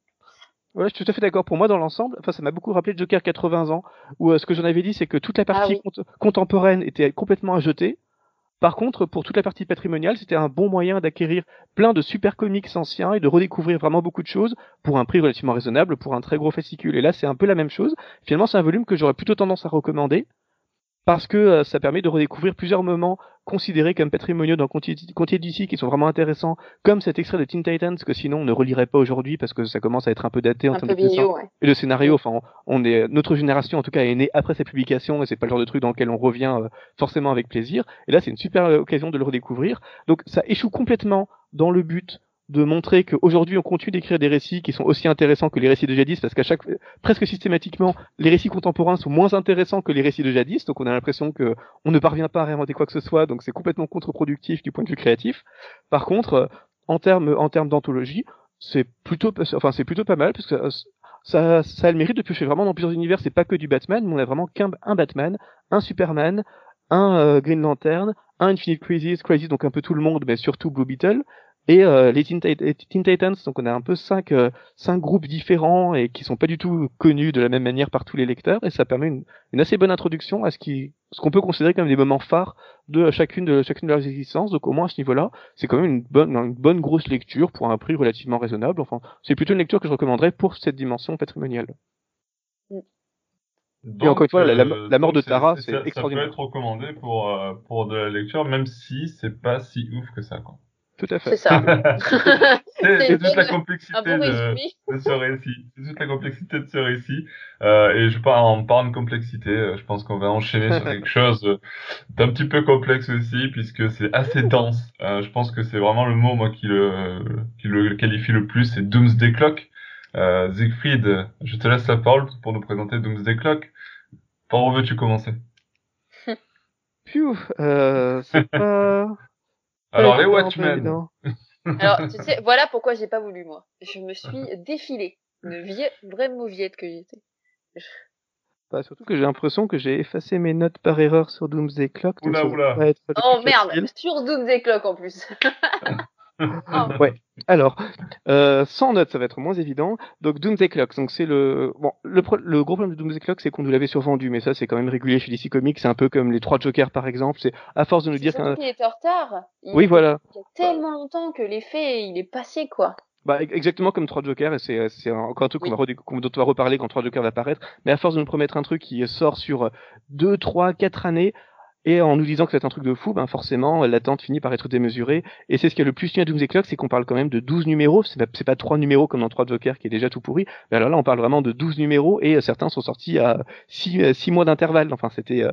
Ouais, je suis tout à fait d'accord. Pour moi, dans l'ensemble, enfin, ça m'a beaucoup rappelé Joker 80 ans, où euh, ce que j'en avais dit, c'est que toute la ah partie contemporaine était complètement à jeter. Par contre, pour toute la partie patrimoniale, c'était un bon moyen d'acquérir plein de super comics anciens et de redécouvrir vraiment beaucoup de choses pour un prix relativement raisonnable pour un très gros fascicule. Et là, c'est un peu la même chose. Finalement, c'est un volume que j'aurais plutôt tendance à recommander parce que euh, ça permet de redécouvrir plusieurs moments considérés comme patrimoniaux dans Contier d'ici qui sont vraiment intéressants, comme cet extrait de Teen Titans que sinon on ne relirait pas aujourd'hui parce que ça commence à être un peu daté en termes de dessin. Et le scénario, enfin, on est notre génération en tout cas est née après sa publication et c'est pas le genre de truc dans lequel on revient euh, forcément avec plaisir. Et là, c'est une super euh, occasion de le redécouvrir. Donc ça échoue complètement dans le but de montrer qu'aujourd'hui on continue d'écrire des récits qui sont aussi intéressants que les récits de jadis, parce qu'à chaque presque systématiquement les récits contemporains sont moins intéressants que les récits de jadis, donc on a l'impression que on ne parvient pas à réinventer quoi que ce soit, donc c'est complètement contre-productif du point de vue créatif. Par contre, en termes en termes d'anthologie, c'est plutôt enfin c'est plutôt pas mal parce que ça, ça a le mérite de piocher vraiment dans plusieurs univers. C'est pas que du Batman, mais on a vraiment qu'un un Batman, un Superman, un euh, Green Lantern, un Infinite Crisis, Crisis donc un peu tout le monde, mais surtout Blue Beetle, et euh, les Teen, Titans, donc on a un peu cinq, euh, cinq groupes différents et qui sont pas du tout connus de la même manière par tous les lecteurs, et ça permet une, une assez bonne introduction à ce qui, ce qu'on peut considérer comme des moments phares de chacune de chacune de leurs existences. Donc au moins à ce niveau-là, c'est quand même une bonne, une bonne grosse lecture pour un prix relativement raisonnable. Enfin, c'est plutôt une lecture que je recommanderais pour cette dimension patrimoniale. et encore une fois, la, la, mort de Tara, c'est extraordinaire. Ça peut être recommandé pour, euh, pour de la lecture, même si c'est pas si ouf que ça. Quoi. Tout à fait. C'est ça. c'est toute la complexité bon de, ce récit. C'est toute la complexité de ce récit. Euh, et je parle en parlant de complexité, euh, je pense qu'on va enchaîner sur quelque chose d'un petit peu complexe aussi, puisque c'est assez dense. Euh, je pense que c'est vraiment le mot moi qui le qui le qualifie le plus, c'est Doomsday Clock. Euh, Siegfried, je te laisse la parole pour nous présenter Doomsday Clock. Par où veux-tu commencer? Pfiou, euh, c'est pas. Alors les Watchmen. Alors, tu sais, voilà pourquoi j'ai pas voulu, moi. Je me suis défilée. Une vie, vraie mauviette que j'étais. Bah, surtout que j'ai l'impression que j'ai effacé mes notes par erreur sur Doomsday Clock. Oula, oula. Oh merde, facile. sur Doomsday Clock en plus. Oh, Ouais. Alors, euh, sans notes, ça va être moins évident. Donc Doomsday Clock, donc c'est le bon le, pro- le gros problème de Doomsday Clock, c'est qu'on nous l'avait survendu, mais ça c'est quand même régulier chez DC Comics. C'est un peu comme les trois Jokers par exemple. C'est à force de nous dire qu'un qu'il était en retard. Il, oui voilà, Il y a tellement longtemps que l'effet, il est passé, quoi. bah e- exactement comme trois Jokers et c'est c'est encore un truc Oui. qu'on va redé- qu'on- dont on va reparler quand trois Jokers va apparaître. Mais à force de nous promettre un truc qui sort sur deux, trois, quatre années. Et en nous disant que c'est un truc de fou, ben forcément, l'attente finit par être démesurée. Et c'est ce qui a le plus tenu à Doomsday Clock, c'est qu'on parle quand même de 12 numéros. C'est pas, c'est pas 3 numéros comme dans 3 Jokers qui est déjà tout pourri. Mais alors là, on parle vraiment de 12 numéros et euh, certains sont sortis à 6, mois d'intervalle. Enfin, c'était, euh,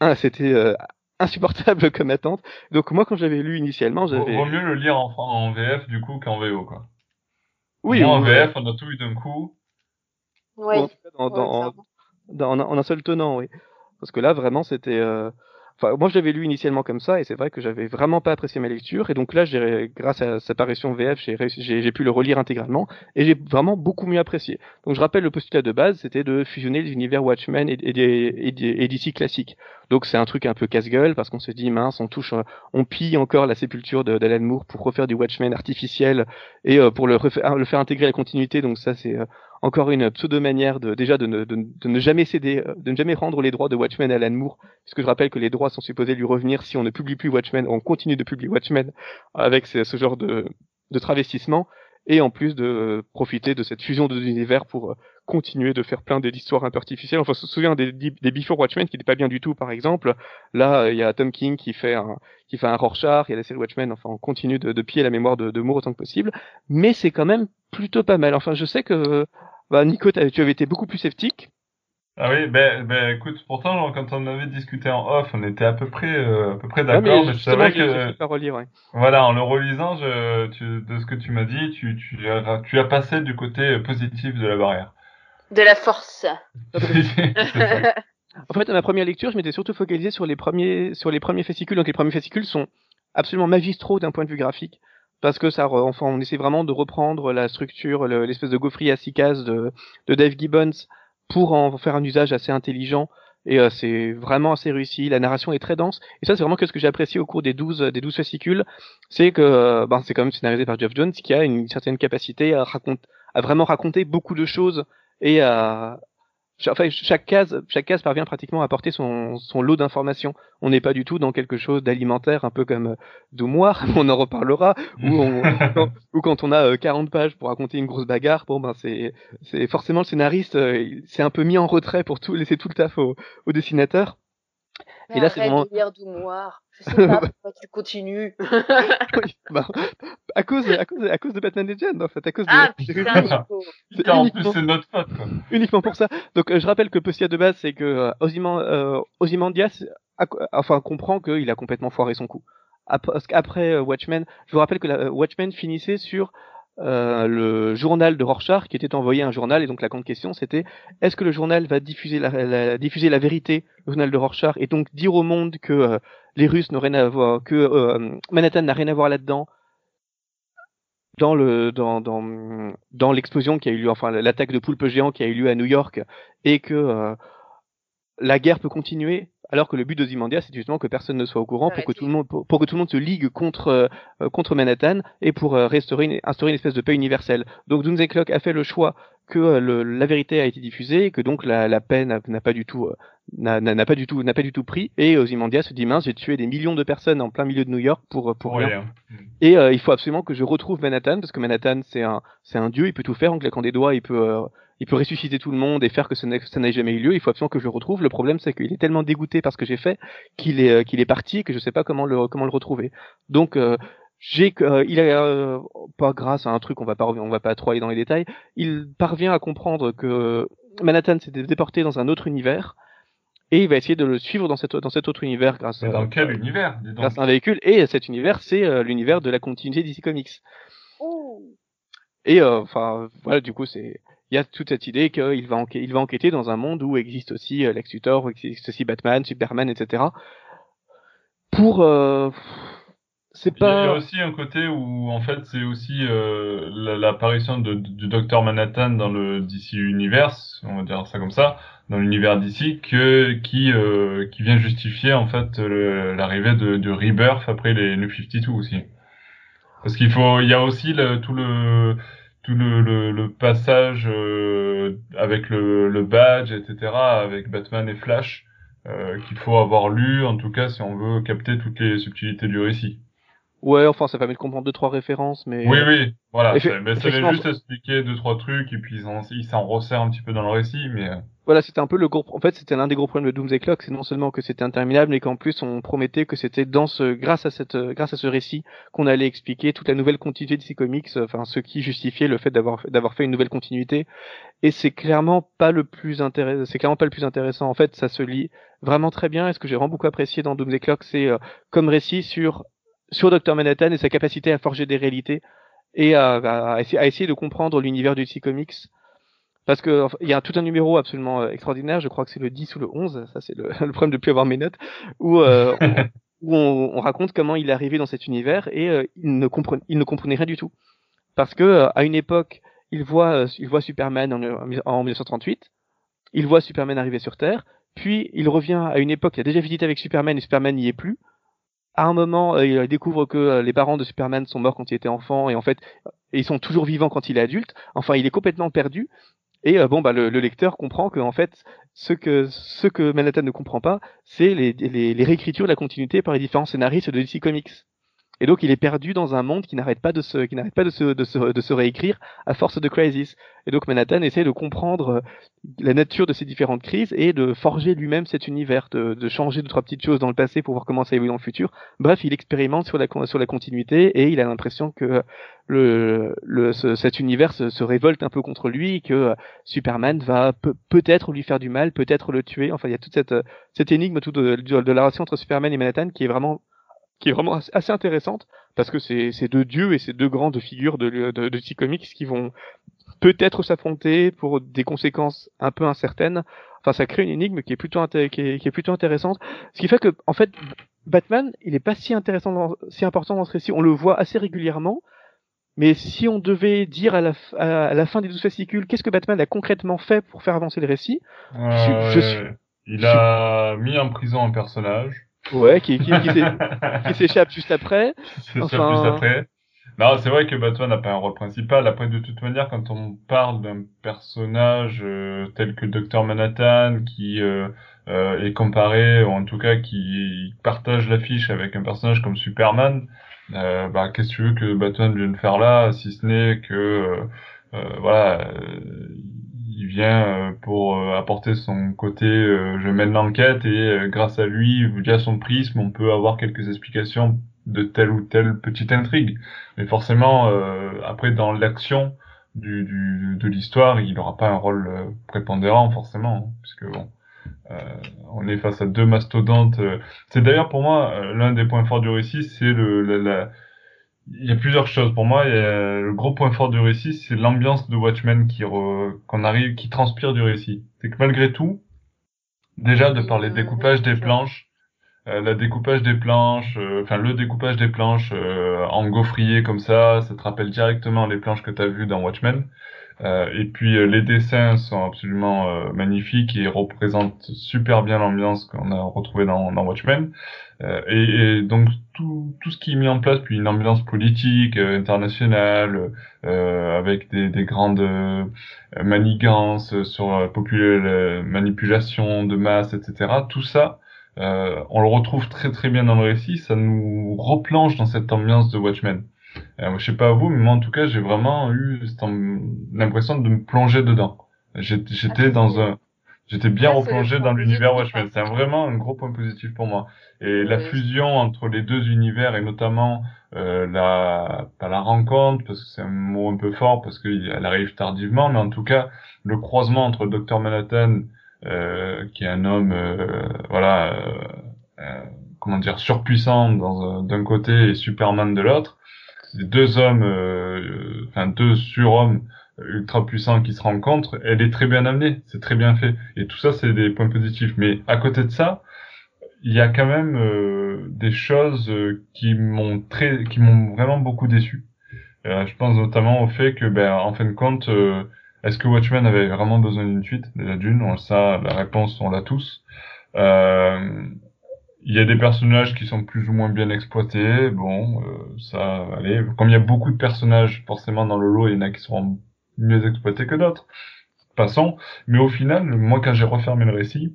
un, c'était euh, insupportable comme attente. Donc moi, quand j'avais lu initialement, j'avais... vaut mieux le lire en, en VF du coup qu'en VO quoi. Oui, Moi, en VF, on a tout eu d'un coup. Oui. dans, Ouais, dans- en, en un seul tenant, oui. Parce que là, vraiment, c'était. euh, Enfin, moi, je l'avais lu initialement comme ça, et c'est vrai que j'avais vraiment pas apprécié ma lecture. Et donc là, grâce à sa parution VF, j'ai, pu le relire intégralement, et j'ai vraiment beaucoup mieux apprécié. Donc, je rappelle le postulat de base, c'était de fusionner les univers Watchmen et, et, et, et DC classiques. Donc, c'est un truc un peu casse-gueule, parce qu'on se dit, mince, on touche, on pille encore la sépulture d'Alan Moore pour refaire du Watchmen artificiel et euh, pour le, le faire intégrer à la continuité. Donc, ça, c'est euh, encore une pseudo manière de déjà de ne, jamais céder, euh, de ne jamais rendre les droits de Watchmen à Alan Moore, puisque je rappelle que les droits sont supposés lui revenir si on ne publie plus Watchmen, on continue de publier Watchmen avec ce, genre de travestissement, et en plus de euh, profiter de cette fusion de l'univers pour euh, continuer de faire plein d'histoires un peu artificielles. Enfin, on se souvient des, des Before Watchmen qui n'étaient pas bien du tout, par exemple. Là, euh, il y a Tom King qui fait un, qui fait un Rorschach, il y a la série Watchmen, enfin, on continue de, de piller la mémoire de, de Moore autant que possible, mais c'est quand même plutôt pas mal. Enfin, je sais que bah, Nico, tu avais été beaucoup plus sceptique. Ah oui, ben, ben écoute, pourtant quand on avait discuté en off, on était à peu près, euh, à peu près Ouais, d'accord, mais, je justement, savais que, pas relire, ouais. voilà, en le relisant, je, tu, de ce que tu m'as dit, tu, tu, as, tu as passé du côté positif de la barrière. De la force. En fait, à ma première lecture, je m'étais surtout focalisé sur les premiers, sur les premiers fascicules. Donc, les premiers fascicules sont absolument magistraux d'un point de vue graphique. Parce que ça, re- enfin, on essaie vraiment de reprendre la structure, le- l'espèce de gaufrier à six cases de, de Dave Gibbons pour en faire un usage assez intelligent. Et euh, c'est vraiment assez réussi. La narration est très dense. Et ça, c'est vraiment que ce que j'ai apprécié au cours des 12, des 12 fascicules. C'est que, euh, ben, c'est quand même scénarisé par Geoff Jones qui a une certaine capacité à raconter, à vraiment raconter beaucoup de choses et à, enfin, chaque case, chaque case parvient pratiquement à apporter son, son lot d'informations. On n'est pas du tout dans quelque chose d'alimentaire, un peu comme euh, Doumoire, on en reparlera, on, quand, on a euh, 40 pages pour raconter une grosse bagarre, bon ben c'est, c'est forcément le scénariste, euh, il s'est un peu mis en retrait pour tout laisser tout le taf au, au dessinateur. Et là, c'est vraiment- Doumoire. Je sais pas pourquoi tu continues. Oui, ben, à cause, à cause, à cause de Batman Legend en fait, à cause de, ah, putain. Nico. Putain, en plus, uniquement- c'est notre faute, quoi. uniquement pour ça. Donc euh, je rappelle que le postulat de base c'est que euh, Ozyman- euh, Ozymandias a- enfin comprend qu'il a complètement foiré son coup. Ap- Parce qu'après euh, Watchmen, je vous rappelle que la, euh, Watchmen finissait sur euh, le journal de Rorschach qui était envoyé un journal. Et donc la grande question c'était est-ce que le journal va diffuser la, diffuser la vérité, le journal de Rorschach et donc dire au monde que euh, les Russes n'ont rien à voir, que euh, Manhattan n'a rien à voir là-dedans? Dans le dans dans dans l'explosion qui a eu lieu, enfin l'attaque de poulpe géant qui a eu lieu à New York, et que la guerre peut continuer, alors que le but d'Ozymandias c'est justement que personne ne soit au courant pour que tout le monde pour, pour que tout le monde se ligue contre euh, euh, contre Manhattan et pour euh, restaurer une, instaurer une espèce de paix universelle. Donc Doomsday Clock a fait le choix que euh, le, la vérité a été diffusée, et que donc la, la paix n'a n'a pas du tout euh, n'a n'a- n'a pas du tout n'a pas du tout pris et Ozymandias se dit mince j'ai tué des millions de personnes en plein milieu de New York pour pour Pour rien. rien. Et euh, il faut absolument que je retrouve Manhattan parce que Manhattan c'est un c'est un dieu, il peut tout faire en claquant des doigts, il peut euh, il peut ressusciter tout le monde et faire que ça n'ait jamais eu lieu. Il faut absolument que je le retrouve. Le problème c'est qu'il est tellement dégoûté par ce que j'ai fait qu'il est euh, qu'il est parti et que je sais pas comment le comment le retrouver. Donc euh, j'ai euh, il a pas grâce à un truc on va pas on va pas trop aller dans les détails il parvient à comprendre que Manhattan s'est déporté dans un autre univers et il va essayer de le suivre dans, cette, dans cet autre univers grâce Mais dans quel univers grâce à un véhicule et cet univers c'est l'univers de la continuité DC Comics et enfin voilà du coup c'est il y a toute cette idée qu'il va, il va enquêter dans un monde où existe aussi Lex Luthor, où existe aussi Batman, Superman, etc. Pour euh, c'est pas. Il y a aussi un côté où en fait c'est aussi euh, l'apparition du Docteur Manhattan dans le DC Universe, on va dire ça comme ça, dans l'univers DC, que qui euh, qui vient justifier en fait l'arrivée de, de Rebirth après les New 52 aussi. Parce qu'il faut, il y a aussi le, tout le tout le, le, le passage euh, avec le, le badge, etc., avec Batman et Flash, euh, qu'il faut avoir lu, en tout cas, si on veut capter toutes les subtilités du récit. Ouais, enfin, ça permet de comprendre deux trois références, mais. Oui, oui, voilà. mais ça veut juste expliquer deux trois trucs et puis ils s'en resserrent un petit peu dans le récit, mais. Euh. Voilà, c'était un peu le gros. En fait, c'était l'un des gros problèmes de Doomsday Clock, c'est non seulement que c'était interminable, mais qu'en plus on promettait que c'était dans ce, grâce à cette, grâce à ce récit, qu'on allait expliquer toute la nouvelle continuité de ces comics, enfin ce qui justifiait le fait d'avoir d'avoir fait une nouvelle continuité. Et c'est clairement pas le plus intéressant. C'est clairement pas le plus intéressant. En fait, ça se lit vraiment très bien. Et ce que j'ai vraiment beaucoup apprécié dans Doomsday Clock, c'est euh, comme récit sur sur Dr Manhattan et sa capacité à forger des réalités et à, à, essayer, de comprendre l'univers du DC Comics. Parce que il y a tout un numéro absolument euh, extraordinaire, je crois que c'est le 10 ou le 11, ça c'est le, le, problème de plus avoir mes notes, où, euh, on, où on, on, raconte comment il est arrivé dans cet univers et euh, il, ne comprenait, il ne comprenait rien du tout. Parce que à une époque, il voit, il voit Superman en, en 1938, il voit Superman arriver sur Terre, puis il revient à une époque, il a déjà visité avec Superman et Superman n'y est plus, à un moment, euh, il découvre que euh, les parents de Superman sont morts quand il était enfant et en fait, ils sont toujours vivants quand il est adulte. Enfin, il est complètement perdu. Et euh, bon, bah, le, lecteur comprend que en fait, ce que ce Manhattan ne comprend pas, c'est les, les, les, réécritures de la continuité par les différents scénaristes de DC Comics. Et donc il est perdu dans un monde qui n'arrête pas de se, qui n'arrête pas de se, de se, de se réécrire à force de crisis. Et donc Manhattan essaie de comprendre euh, la nature de ces différentes crises et de forger lui-même cet univers, de, de, changer deux trois petites choses dans le passé pour voir comment ça évolue dans le futur. Bref, il expérimente sur la sur la continuité et il a l'impression que le, le ce, cet univers se, se, révolte un peu contre lui et que Superman va peut-être lui faire du mal, peut-être le tuer. Enfin, il y a toute cette cette énigme tout de la relation entre Superman et Manhattan qui est vraiment qui est vraiment assez intéressante parce que c'est ces deux dieux et ces deux grandes figures de, de, de comics qui vont peut-être s'affronter pour des conséquences un peu incertaines. Enfin, ça crée une énigme qui est plutôt qui est, qui est, plutôt intéressante. Ce qui fait que, en fait, Batman, il est pas si intéressant, dans, si important dans ce récit. On le voit assez régulièrement. Mais si on devait dire à la, à la fin des douze fascicules, qu'est-ce que Batman a concrètement fait pour faire avancer le récit? Euh, je, suis, Il a mis en prison un personnage. Ouais, qui, qui, qui s'échappe juste après. Enfin... juste après. Non, c'est vrai que Batman n'a pas un rôle principal. Après, de toute manière, quand on parle d'un personnage euh, tel que Dr Manhattan, qui euh, euh, est comparé, ou en tout cas qui partage l'affiche avec un personnage comme Superman, euh, bah, qu'est-ce que tu veux que Batman vienne faire là, si ce n'est que, voilà, il vient euh, pour euh, apporter son côté euh, je mène l'enquête et grâce à lui, via son prisme, on peut avoir quelques explications de telle ou telle petite intrigue. Mais forcément, après dans l'action du, du, de l'histoire, il n'aura pas un rôle prépondérant forcément, hein, puisque bon, on est face à deux mastodontes. C'est d'ailleurs pour moi l'un des points forts du récit, c'est le la il y a plusieurs choses pour moi. le gros point fort du récit, c'est l'ambiance de Watchmen qui qu'on arrive, qui transpire du récit. C'est que malgré tout, déjà de par les découpages des planches, euh, la découpage des planches, euh, enfin le découpage des planches euh, en gaufrier comme ça, ça te rappelle directement les planches que tu as vues dans Watchmen. Euh, et puis euh, les dessins sont absolument euh, magnifiques et représentent super bien l'ambiance qu'on a retrouvée dans, dans Watchmen. Et, et, donc tout, tout ce qui est mis en place, puis une ambiance politique internationale, avec des, des grandes manigances sur la manipulation de masse, etc. Tout ça, on le retrouve très très bien dans le récit. Ça nous replonge dans cette ambiance de Watchmen. Euh, je sais pas vous, mais moi en tout cas, j'ai vraiment eu l'impression de me plonger dedans. J'étais ah, dans un, j'étais bien replongé dans l'univers Watchmen. C'est vraiment un gros point positif pour moi. Et la fusion entre les deux univers et notamment euh, la pas la rencontre parce que c'est un mot un peu fort parce qu'elle arrive tardivement, mais en tout cas le croisement entre le docteur Manhattan euh, qui est un homme voilà comment dire surpuissant d'un côté et Superman de l'autre, deux hommes enfin deux surhommes ultra puissants qui se rencontrent, elle est très bien amenée, c'est très bien fait. Et tout ça, c'est des points positifs. Mais à côté de ça, il y a quand même euh, des choses euh, qui m'ont très, qui m'ont vraiment beaucoup déçu. Euh, je pense notamment au fait que, ben, en fin de compte, est-ce que Watchmen avait vraiment besoin d'une suite? Déjà d'une, on ça, la réponse, on l'a tous. Il y a des personnages qui sont plus ou moins bien exploités. Bon, ça, allez. Comme il y a beaucoup de personnages, forcément, dans le lot, il y en a qui seront mieux exploités que d'autres. Passons. Mais au final, moi, quand j'ai refermé le récit,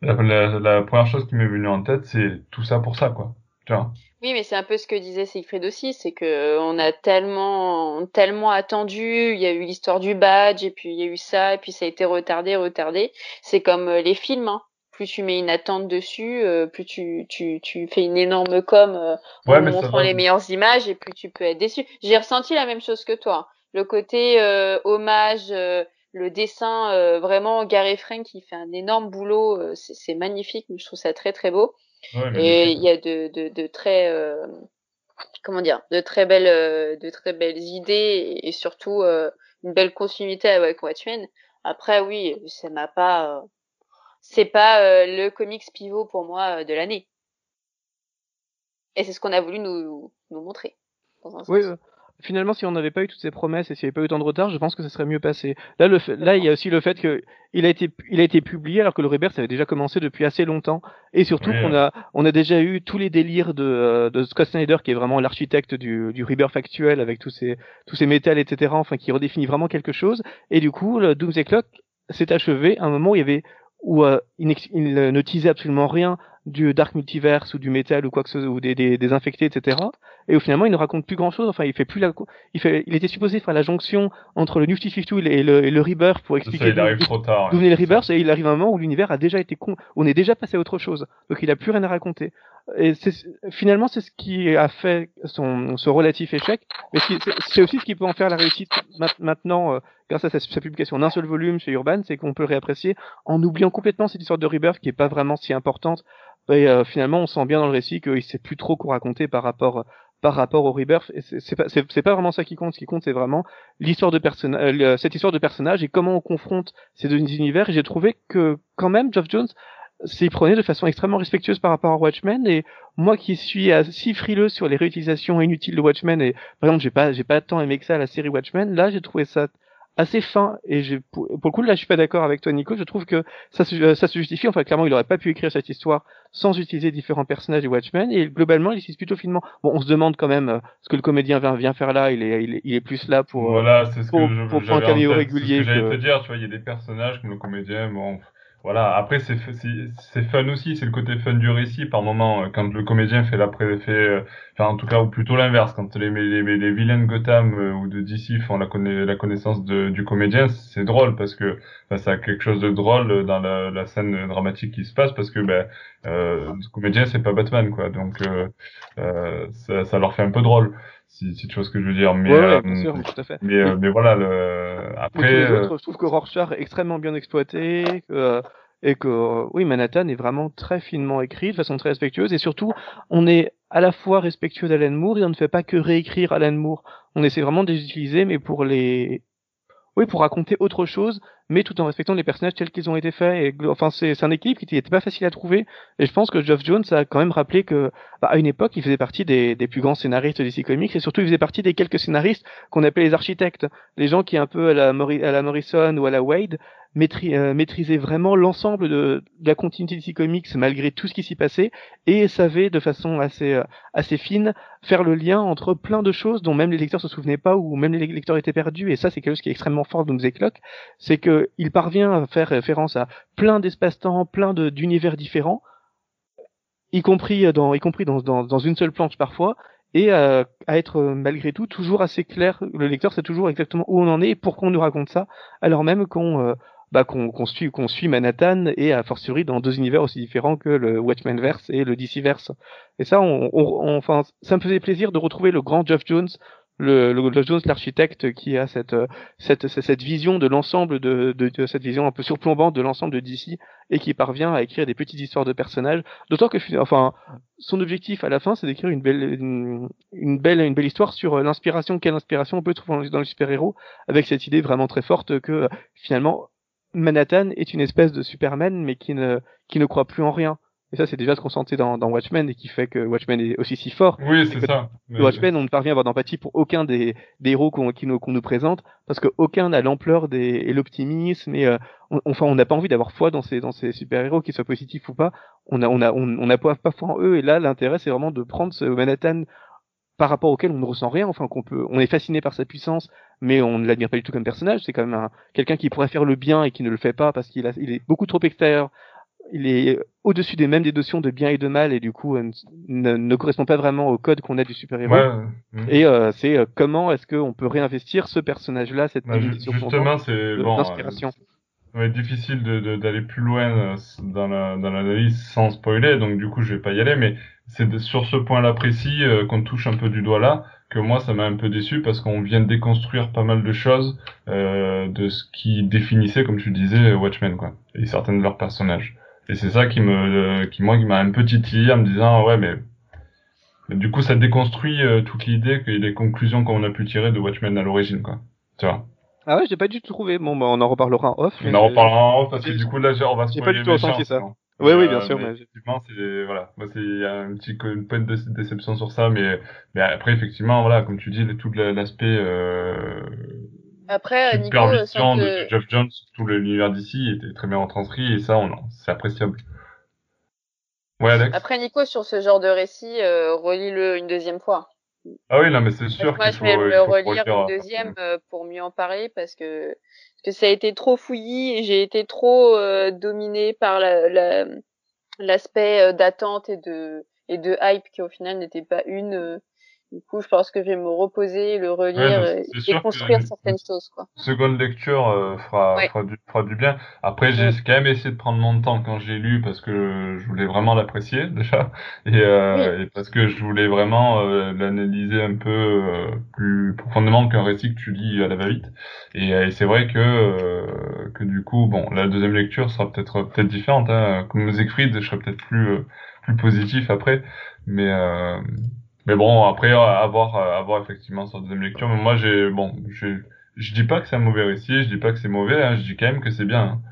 la, première chose qui m'est venue en tête, c'est tout ça pour ça, quoi. Tu vois? Oui, mais c'est un peu ce que disait Siegfried aussi, c'est que on a tellement, tellement attendu. Il y a eu l'histoire du badge, et puis il y a eu ça, et puis ça a été retardé, retardé. C'est comme euh, les films. Hein. Plus tu mets une attente dessus, euh, plus tu, tu, tu fais une énorme com euh, en montrant les meilleures images, et plus tu peux être déçu. J'ai ressenti la même chose que toi. Le côté hommage le dessin euh, vraiment Gary Frank qui fait un énorme boulot euh, c'est magnifique je trouve ça très très beau et il y a de, de, de très euh, comment dire de très belles de très belles idées et, surtout une belle continuité avec Watchmen après oui ça m'a pas c'est pas le comics pivot pour moi de l'année et c'est ce qu'on a voulu nous, nous montrer dans un sens finalement, si on n'avait pas eu toutes ces promesses et s'il n'y avait pas eu tant de retard, je pense que ça serait mieux passé. Là, le là, il y a aussi le fait qu'il a été, il a été publié alors que le Rebirth avait déjà commencé depuis assez longtemps, et surtout qu'on a, on a déjà eu tous les délires de, euh, de Scott Snyder, qui est vraiment l'architecte du, du Rebirth actuel avec tous ces, tous ces métals, etc. Enfin, qui redéfinit vraiment quelque chose. Et du coup, le Doomsday Clock s'est achevé à un moment où il y avait où euh, il, il, ne teasait absolument rien du Dark Multiverse ou du métal ou quoi que ce soit, ou des, des, des infectés, etc. Et au finalement, il ne raconte plus grand chose. Enfin, il fait plus la, il fait, il était supposé faire la jonction entre le New 52 et le, et le Rebirth pour expliquer d'où venait le Rebirth, et il arrive un moment où l'univers a déjà été con, on est déjà passé à autre chose. Donc il a plus rien à raconter. Et finalement, c'est ce qui a fait son, son relatif échec. Mais c'est aussi ce qui peut en faire la réussite maintenant, euh, grâce à sa, publication d'un seul volume chez Urban, c'est qu'on peut réapprécier en oubliant complètement cette histoire de Rebirth qui est pas vraiment si importante et euh, finalement, on sent bien dans le récit qu'il sait plus trop quoi raconter par rapport par rapport au Rebirth. Et c'est pas pas vraiment ça qui compte. Ce qui compte, c'est vraiment l'histoire de personnage, euh, cette histoire de personnage et comment on confronte ces deux univers. Et j'ai trouvé que quand même, Geoff Jones s'y prenait de façon extrêmement respectueuse par rapport à Watchmen et moi qui suis si frileux sur les réutilisations inutiles de Watchmen et par exemple j'ai pas j'ai pas tant aimé que ça la série Watchmen là j'ai trouvé ça assez fin et j'ai pour, le coup là je suis pas d'accord avec toi Nico. Je trouve que ça se, euh, ça se justifie. Enfin clairement il aurait pas pu écrire cette histoire sans utiliser différents personnages du Watchmen. Et globalement il utilise plutôt finement. Bon on se demande quand même euh, ce que le comédien vient, vient faire là. Il est, il est, il est plus là pour voilà c'est ce pour, que je, pour un caméo régulier que j'allais te dire tu vois il y a des personnages comme le comédien bon voilà, après c'est c'est fun aussi, c'est le côté fun du récit par moment euh, quand le comédien fait la fait euh, enfin en tout cas ou plutôt l'inverse quand les, les les vilains de Gotham euh, ou de DC font la la connaissance de, du comédien, c'est drôle parce que ça a quelque chose de drôle dans la, scène dramatique qui se passe parce que ben le comédien c'est pas Batman quoi. Donc ça, ça leur fait un peu drôle si, si tu vois ce que je veux dire. Mais, ouais, bien sûr, tout à fait. Mais, euh, mais voilà, le... après. je trouve que Rorschach est extrêmement bien exploité, que, et que, oui, Manhattan est vraiment très finement écrit, de façon très respectueuse, et surtout, on est à la fois respectueux d'Alan Moore, et on ne fait pas que réécrire Alan Moore. On essaie vraiment de les utiliser, mais pour les, oui, pour raconter autre chose, mais tout en respectant les personnages tels qu'ils ont été faits. Et, enfin, c'est un équilibre qui n'était pas facile à trouver. Et je pense que Geoff Jones a quand même rappelé que, bah, à une époque, il faisait partie des, plus grands scénaristes DC Comics, et surtout, il faisait partie des quelques scénaristes qu'on appelait les architectes, les gens qui un peu à la Morrison ou à la Wade euh, maîtrisaient vraiment l'ensemble de, la continuité DC Comics malgré tout ce qui s'y passait et savaient de façon assez euh, assez fine faire le lien entre plein de choses dont même les lecteurs se souvenaient pas ou même les lecteurs étaient perdus et ça c'est quelque chose qui est extrêmement fort dans The Clock c'est que il parvient à faire référence à plein d'espace-temps plein d'univers différents y compris dans y compris dans, dans, une seule planche parfois et à, être malgré tout toujours assez clair. Le lecteur sait toujours exactement où on en est et pourquoi on nous raconte ça, alors même qu'on euh, bah, qu'on suit, qu'on suit Manhattan et a fortiori dans deux univers aussi différents que le Watchmen verse et le DC verse. Et ça, on, on, enfin, ça me faisait plaisir de retrouver le grand Jeff Jones le, le Jones, l'architecte, qui a cette, cette, cette vision de l'ensemble de, de, cette vision un peu surplombante de l'ensemble de DC et qui parvient à écrire des petites histoires de personnages. D'autant que, enfin, son objectif à la fin, c'est d'écrire une belle, une, belle, une belle histoire sur euh, l'inspiration, quelle inspiration on peut trouver dans le super-héros, avec cette idée vraiment très forte que finalement Manhattan est une espèce de Superman, mais qui ne, qui ne croit plus en rien. Et ça, c'est déjà ce qu'on sentait dans, dans, Watchmen et qui fait que Watchmen est aussi si fort. Oui, c'est ça. Mais... Watchmen, on ne parvient à avoir d'empathie pour aucun des, des héros qu'on nous, qu'on nous présente parce qu'aucun n'a l'ampleur et l'optimisme et euh, enfin, on n'a pas envie d'avoir foi dans ces, dans ces super-héros, qu'ils soient positifs ou pas. On a, on a, on, on a pas foi en eux et là, l'intérêt, c'est vraiment de prendre ce Manhattan par rapport auquel on ne ressent rien, enfin qu'on peut, on est fasciné par sa puissance, mais on ne l'admire pas du tout comme personnage. C'est quand même quelqu'un qui pourrait faire le bien et qui ne le fait pas parce qu'il il est beaucoup trop extérieur il est au-dessus des mêmes des notions de bien et de mal et du coup euh, ne, ne correspond pas vraiment au code qu'on a du super-héros. Et euh, c'est euh, comment est-ce qu'on peut réinvestir ce personnage-là, cette bah, justement, c'est bon, euh, difficile d'aller plus loin dans l'analyse la, sans spoiler, donc du coup je vais pas y aller, mais c'est sur ce point-là précis qu'on touche un peu du doigt là que moi ça m'a un peu déçu parce qu'on vient de déconstruire pas mal de choses de ce qui définissait, comme tu disais, Watchmen quoi, et certains de leurs personnages. Et c'est ça qui me, qui moi, qui m'a un peu titillé en me disant, ouais, mais, du coup, ça déconstruit euh, toute l'idée que les conclusions qu'on a pu tirer de Watchmen à l'origine, quoi. Tu vois. Ah ouais, j'ai pas du tout trouvé. Bon, bah, on en reparlera en off. On en reparlera en off parce que du coup, là, on va se J'ai pas du tout ressenti ça. Oui, oui, bien sûr. Mais effectivement, c'est voilà, moi c'est il y a un petit une point de déception sur ça, mais mais après effectivement, voilà, comme tu dis, tout l'aspect euh, après, Nico, supervision de Jeff Jones, tout l'univers d'ici était très bien retranscrit et ça, on, c'est appréciable. Ouais, Alex? Après, Nico, sur ce genre de récit, euh, relis-le une deuxième fois. Ah oui, non, mais c'est sûr Moi, je vais le relire une deuxième euh, pour mieux en parler parce que, parce que ça a été trop fouillis et j'ai été trop euh, dominé par la, l'aspect euh, d'attente et de, et de hype qui au final n'était pas une du coup, je pense que je vais me reposer, le relire et construire certaines choses. Quoi. Seconde lecture euh, fera, fera, du, fera du bien. Après, j'ai quand même essayé de prendre mon temps quand j'ai lu parce que je voulais vraiment l'apprécier déjà et, euh, et, parce que je voulais vraiment euh, l'analyser un peu euh, plus profondément qu'un récit que tu lis à la va-vite. Et, et c'est vrai que que du coup, bon, la deuxième lecture sera peut-être peut-être différente. Hein. Comme Siegfried, je serai peut-être plus plus positif après, mais mais bon, après, avoir, avoir effectivement sa deuxième lecture. Mais moi, j'ai, bon, je, je dis pas que c'est un mauvais récit, je dis pas que c'est mauvais, hein, je dis quand même que c'est bien. Hein.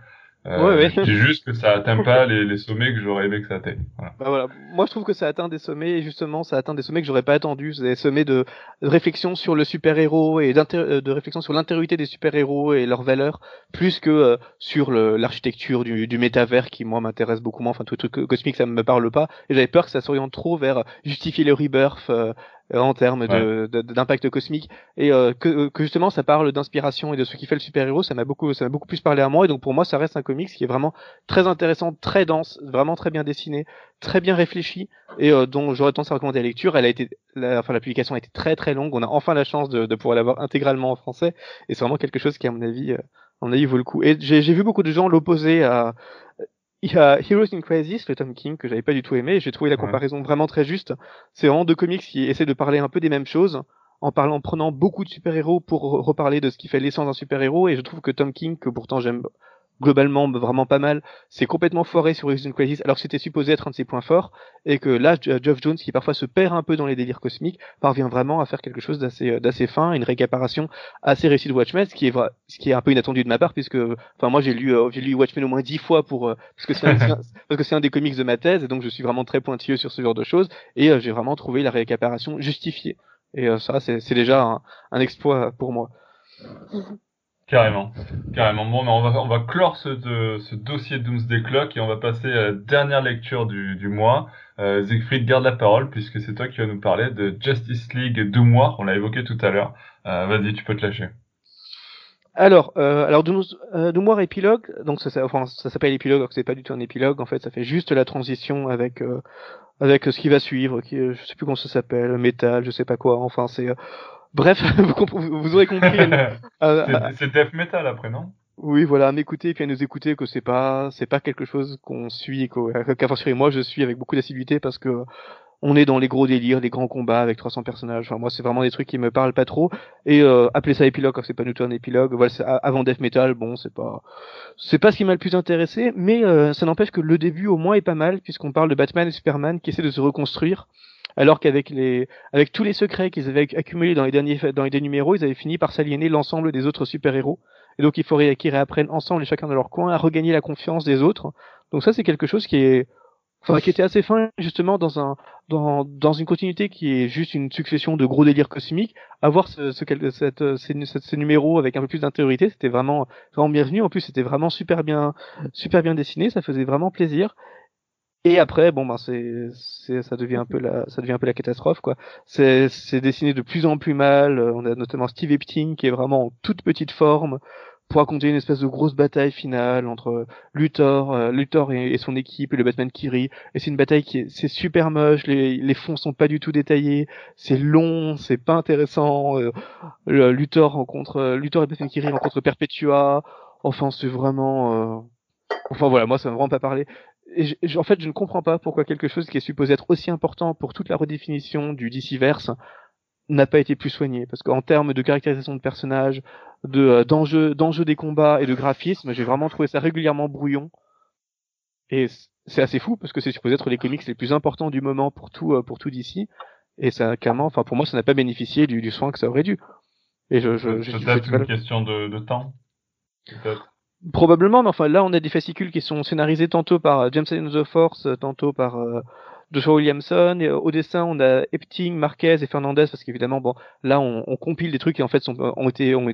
Euh, ouais, dis juste que ça atteint pas les, les sommets que j'aurais aimé que ça atteigne. Voilà. Bah voilà. Moi, je trouve que ça atteint des sommets, et justement, ça atteint des sommets que j'aurais pas attendu. Des sommets de, de réflexion sur le super-héros et euh, de réflexion sur l'intériorité des super-héros et leurs valeurs, plus que euh, sur l'architecture du, du métavers qui, moi, m'intéresse beaucoup moins. Enfin, tout le truc cosmique, ça me parle pas. Et j'avais peur que ça s'oriente trop vers justifier le rebirth, euh, en termes de d'impact cosmique. Et euh, que, que, justement ça parle d'inspiration et de ce qui fait le super héros ça m'a beaucoup ça m'a beaucoup plus parlé à moi. Et donc pour moi ça reste un comics qui est vraiment très intéressant très dense vraiment très bien dessiné très bien réfléchi et euh, dont j'aurais tendance à recommander la lecture. Elle a été la, enfin la publication a été très très longue. On a enfin la chance de, de pouvoir l'avoir intégralement en français. Et c'est vraiment quelque chose qui à mon avis à mon avis vaut le coup. Et j'ai vu beaucoup de gens l'opposer à il y a Heroes in Crisis, le Tom King, que j'avais pas du tout aimé, et j'ai trouvé la comparaison vraiment très juste. C'est vraiment deux comics qui essaient de parler un peu des mêmes choses, en parlant, en prenant beaucoup de super-héros pour reparler de ce qui fait l'essence d'un super-héros, et je trouve que Tom King, que pourtant j'aime globalement vraiment pas mal. C'est complètement foiré sur Resident Crisis alors que c'était supposé être un de ses points forts et que là Geoff Jones qui parfois se perd un peu dans les délires cosmiques parvient vraiment à faire quelque chose d'assez euh, d'assez fin, une récaparation assez réussie de Watchmen, ce qui est vrai, ce qui est un peu inattendu de ma part puisque enfin moi j'ai lu euh, j'ai lu Watchmen au moins dix fois pour euh, parce que c'est un, parce que c'est un des comics de ma thèse et donc je suis vraiment très pointilleux sur ce genre de choses et j'ai vraiment trouvé la récaparation justifiée et ça c'est déjà un, un exploit pour moi. Carrément, carrément. Bon, mais on va, on va clore ce, de, ce dossier Doomsday Clock et on va passer à la dernière lecture du, du mois. Euh, Siegfried, garde la parole puisque c'est toi qui vas nous parler de Justice League deux mois. On l'a évoqué tout à l'heure. Euh, Vas-y, tu peux te lâcher. Alors, euh, alors euh, épilogue, donc ça, enfin, ça s'appelle épilogue, alors que c'est pas du tout un épilogue. En fait, ça fait juste la transition avec euh, avec ce qui va suivre, qui, je sais plus comment ça s'appelle, métal, je sais pas quoi. Enfin, c'est Bref, vous, vous, aurez compris. Euh, c'est Death Metal après, non? Oui, voilà, à m'écouter et puis à nous écouter que c'est pas c'est pas quelque chose qu'on suit qu'à fortiori moi je suis avec beaucoup d'assiduité parce que on est dans les gros délires, les grands combats avec 300 personnages. Enfin, moi, c'est vraiment des trucs qui me parlent pas trop. Et euh, appeler ça épilogue c'est pas du tout un épilogue. Voilà, avant Death Metal, bon, c'est pas, c'est pas ce qui m'a le plus intéressé, mais euh, ça n'empêche que le début au moins est pas mal puisqu'on parle de Batman et Superman qui essaient de se reconstruire. Alors qu'avec les, avec tous les secrets qu'ils avaient accumulés dans les derniers, dans les derniers numéros, ils avaient fini par s'aliéner l'ensemble des autres super-héros. Et donc il faudrait qu'ils réapprennent ensemble et chacun de leur coin à regagner la confiance des autres. Donc ça c'est quelque chose qui est enfin qui était assez fin justement dans un dans, dans une continuité qui est juste une succession de gros délires cosmiques avoir ce, ce cette, ces, ces, numéros avec un peu plus d'intériorité c'était vraiment vraiment bienvenu en plus c'était vraiment super bien super bien dessiné ça faisait vraiment plaisir et après bon ben c'est ça devient un peu la ça devient un peu la catastrophe quoi c'est dessiné de plus en plus mal on a notamment Steve Epting qui est vraiment en toute petite forme pour raconter une espèce de grosse bataille finale entre Luthor, euh, Luthor et, son équipe et le Batman Kiri. Et c'est une bataille qui est, c'est super moche, les, les fonds sont pas du tout détaillés, c'est long, c'est pas intéressant. Euh, Luthor rencontre, euh, Luthor et Batman Kiri rencontrent Perpetua. Enfin, c'est vraiment, euh, enfin voilà, moi ça m'a vraiment pas parlé. Et en fait, je ne comprends pas pourquoi quelque chose qui est supposé être aussi important pour toute la redéfinition du DC-verse n'a pas été plus soigné parce qu'en termes de caractérisation de personnages, de euh, d'enjeux d'enjeux des combats et de graphisme, j'ai vraiment trouvé ça régulièrement brouillon. Et c'est assez fou parce que c'est supposé être les comics les plus importants du moment pour tout euh, pour tout d'ici et ça clairement enfin pour moi ça n'a pas bénéficié du, du soin que ça aurait dû. Et je je, je peut-être une question de, de temps. Probablement, mais enfin là on a des fascicules qui sont scénarisés tantôt par euh, James Allen the Force, tantôt par Joshua Williamson. Et, au dessin, on a Epting, Marquez et Fernandez, parce qu'évidemment, bon, là, on, on, compile des trucs qui en fait sont, ont été, ont,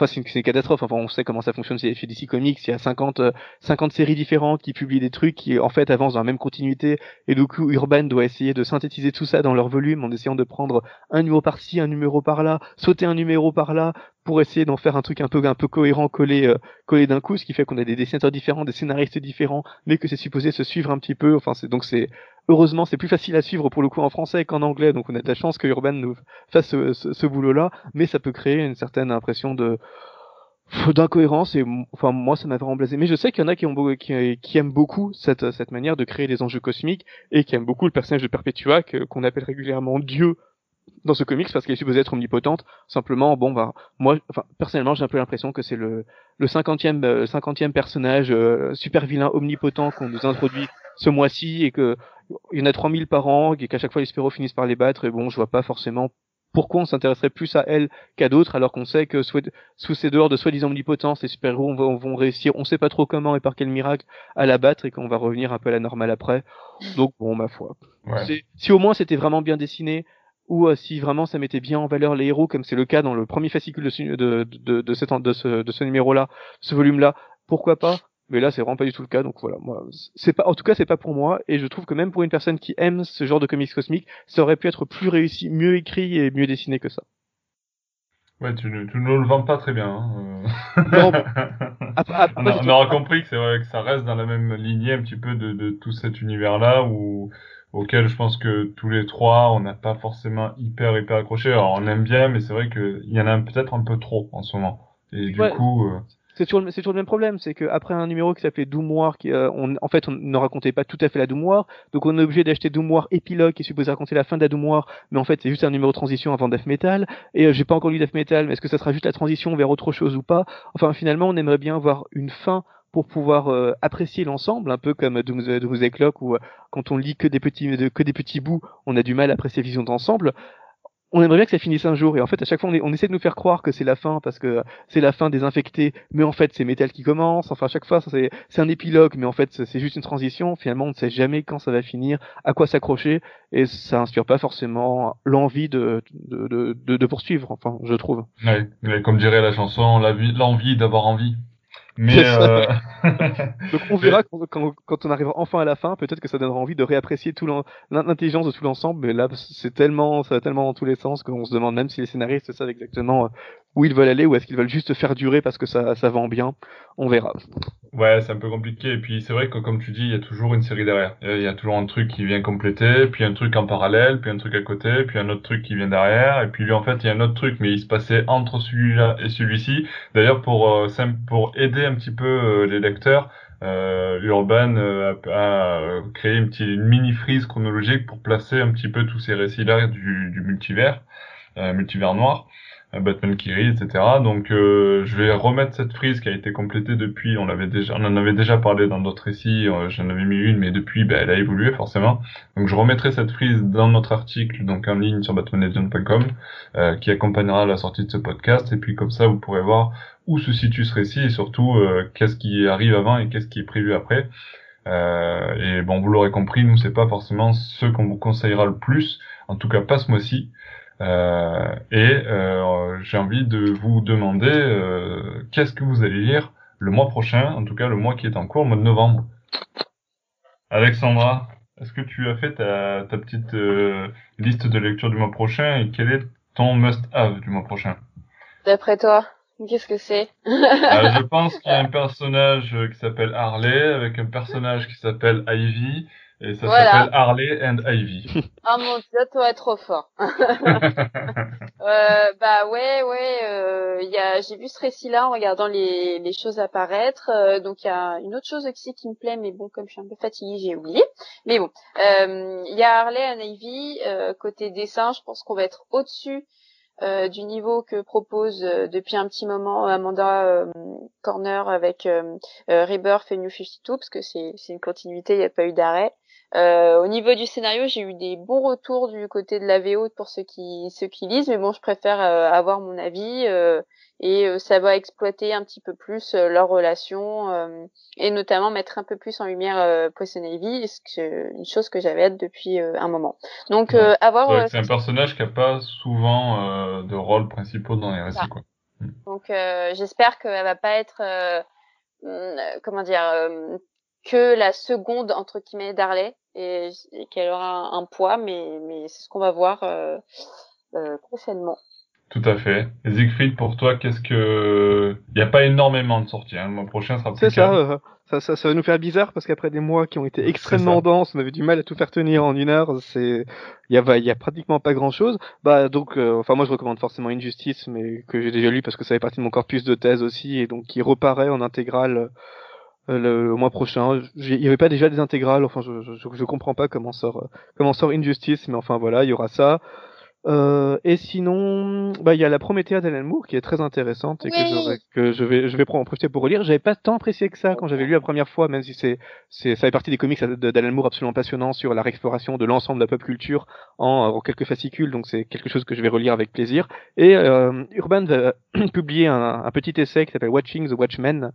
Enfin, c'est une, une, catastrophe. Enfin, on sait comment ça fonctionne chez DC Comics. Il y a 50, 50 euh, séries différentes qui publient des trucs qui, en fait, avancent dans la même continuité. Et du coup, Urban doit essayer de synthétiser tout ça dans leur volume en essayant de prendre un numéro par-ci, un numéro par-là, sauter un numéro par-là pour essayer d'en faire un truc un peu un peu cohérent collé euh, collé d'un coup ce qui fait qu'on a des dessinateurs différents des scénaristes différents mais que c'est supposé se suivre un petit peu. Enfin c'est donc c'est heureusement c'est plus facile à suivre pour le coup en français qu'en anglais. Donc on a de la chance que Urban nous fasse ce, ce, ce boulot là mais ça peut créer une certaine impression de d'incohérence et enfin moi ça m'a vraiment blasé. Mais je sais qu'il y en a qui, ont, qui, qui, aiment beaucoup cette, cette manière de créer des enjeux cosmiques et qui aiment beaucoup le personnage de Perpetua qu'on appelle régulièrement Dieu dans ce comics parce qu'elle est supposée être omnipotente simplement bon bah moi enfin personnellement j'ai un peu l'impression que c'est le le cinquantième euh, cinquantième personnage euh, super vilain omnipotent qu'on nous introduit ce mois-ci et que il y en a 3000 par an et qu'à chaque fois les spéros finissent par les battre et bon je vois pas forcément pourquoi on s'intéresserait plus à elle qu'à d'autres alors qu'on sait que sous ces dehors de soi-disant omnipotence, les super-héros vont, vont, réussir, on sait pas trop comment et par quel miracle, à la battre et qu'on va revenir un peu à la normale après. Donc bon, ma foi. Si au moins c'était vraiment bien dessiné, ou euh, si vraiment ça mettait bien en valeur les héros, comme c'est le cas dans le premier fascicule de, de, de, de, cette, de ce, de ce numéro-là, ce volume-là, pourquoi pas? Mais là c'est vraiment pas du tout le cas donc voilà moi c'est pas en tout cas c'est pas pour moi et je trouve que même pour une personne qui aime ce genre de comics cosmiques ça aurait pu être plus réussi mieux écrit et mieux dessiné que ça ouais tu, tu ne le vends pas très bien hein. Euh. non, on, on aura compris que c'est vrai que ça reste dans la même lignée un petit peu de, de tout cet univers là où auquel je pense que tous les trois on n'a pas forcément hyper hyper accroché. Alors on aime bien mais c'est vrai qu'il y en a peut-être un peu trop en ce moment. Et du coup euh, c'est toujours, c'est toujours le même problème, c'est qu'après un numéro qui s'appelait Doom War, qui, euh, on, en fait, on ne racontait pas tout à fait la Doom War, donc on est obligé d'acheter Doom War épilogue qui est supposé raconter la fin de la Doom War, mais en fait c'est juste un numéro de transition avant Death Metal, et euh, j'ai pas encore lu Death Metal, mais est-ce que ça sera juste la transition vers autre chose ou pas? Enfin finalement on aimerait bien avoir une fin pour pouvoir euh, apprécier l'ensemble, un peu comme Doomsday Clock où quand on lit que des petits que des petits bouts, on a du mal à apprécier vision d'ensemble. On aimerait bien que ça finisse un jour et en fait à chaque fois on, on essaie de nous faire croire que c'est la fin parce que c'est la fin des infectés mais en fait c'est Metal qui commence. Enfin à chaque fois c'est c'est un épilogue mais en fait c'est juste une transition. Finalement on ne sait jamais quand ça va finir à quoi s'accrocher et ça inspire pas forcément l'envie de de, de, de poursuivre enfin je trouve. Ouais, comme dirait la chanson l'envie d'avoir envie mais euh... donc on verra quand, quand, quand, on arrivera enfin à la fin, peut-être que ça donnera envie de réapprécier tout l'intelligence de tout l'ensemble. Mais là, c'est tellement, ça va tellement dans tous les sens qu'on se demande même si les scénaristes savent exactement euh, où ils veulent aller ou est-ce qu'ils veulent juste faire durer parce que ça, ça vend bien On verra. Ouais, c'est un peu compliqué. Et puis c'est vrai que comme tu dis, il y a toujours une série derrière. Il y a toujours un truc qui vient compléter, puis un truc en parallèle, puis un truc à côté, puis un autre truc qui vient derrière. Et puis lui, en fait, il y a un autre truc, mais il se passait entre celui-là et celui-ci. D'ailleurs, pour euh, pour aider un petit peu euh, les lecteurs, euh, Urban euh, a, créé une, petite, une mini frise chronologique pour placer un petit peu tous ces récits-là du, du multivers, multivers noir. Batman Kiri, etc. Donc euh, je vais remettre cette frise qui a été complétée depuis, on l'avait déjà, on en avait déjà parlé dans d'autres récits, euh, j'en avais mis une, mais depuis ben, elle a évolué forcément. Donc je remettrai cette frise dans notre article, donc en ligne sur batmanlegend.com, euh, qui accompagnera la sortie de ce podcast, et puis comme ça vous pourrez voir où se situe ce récit et surtout euh, qu'est-ce qui arrive avant et qu'est-ce qui est prévu après. et bon, vous l'aurez compris, nous c'est pas forcément ce qu'on vous conseillera le plus, en tout cas pas ce mois-ci. Euh, et euh, j'ai envie de vous demander euh, qu'est-ce que vous allez lire le mois prochain, en tout cas le mois qui est en cours, le mois de novembre? Alexandra, est-ce que tu as fait ta, ta petite liste de lecture du mois prochain et quel est ton must-have du mois prochain? D'après toi, qu'est-ce que c'est? Je pense qu'il y a un personnage qui s'appelle Harley avec un personnage qui s'appelle Ivy et ça s'appelle Harley and Ivy. oh mon dieu, toi trop fort. euh, bah ouais, ouais. Euh, y a, j'ai vu ce récit-là en regardant les, les choses apparaître. Euh, donc il y a une autre chose aussi qui me plaît, mais bon, comme je suis un peu fatiguée, j'ai oublié. Mais bon, euh, il y a Harley and Ivy euh, côté dessin. Je pense qu'on va être au-dessus euh, du niveau que propose euh, depuis un petit moment Amanda euh, Corner avec Rebirth et New 52 parce que c'est une continuité, il n'y a pas eu d'arrêt. Au niveau du scénario, j'ai eu des bons retours du côté de la VO pour ceux qui ceux qui lisent, mais bon, je préfère avoir mon avis et euh, ça va exploiter un petit peu plus euh, leur relation euh, et notamment mettre un peu plus en lumière Poison Ivy, une chose que j'avais hâte depuis un moment. Donc avoir c'est un personnage qui a pas souvent de rôle principaux dans les récits quoi. Mm. Donc j'espère qu'elle va pas être mm, comment dire que la seconde entre guillemets d'Harley et, qu'elle aura un, poids mais mais c'est ce qu'on va voir prochainement. Tout à fait. Siegfried, pour toi, qu'est-ce que... Il n'y a pas énormément de sorties. Hein. Le mois prochain sera plus C'est ça, euh, ça, ça, ça, va nous faire bizarre parce qu'après des mois qui ont été extrêmement denses, on avait du mal à tout faire tenir en une heure. C'est, il y a, y a pratiquement pas grand-chose. Bah donc, euh, enfin moi je recommande forcément Injustice, mais que j'ai déjà lu parce que ça fait partie de mon corpus de thèse aussi et donc qui reparaît en intégrale euh, le, mois prochain. Il y avait pas déjà des intégrales. Enfin, je, je, je comprends pas comment sort comment sort Injustice, mais enfin voilà, il y aura ça. Euh, et sinon, bah il y a la Promethea d'Alan Moore qui est très intéressante et que, que, je vais je vais en profiter pour relire. J'avais pas tant apprécié que ça quand j'avais lu la première fois, même si c'est c'est ça fait partie des comics d'Alan Moore absolument passionnants sur la réexploration de l'ensemble de la pop culture en, en quelques fascicules. Donc c'est quelque chose que je vais relire avec plaisir. Et euh, Urban va publier un, un, petit essai qui s'appelle Watching the Watchmen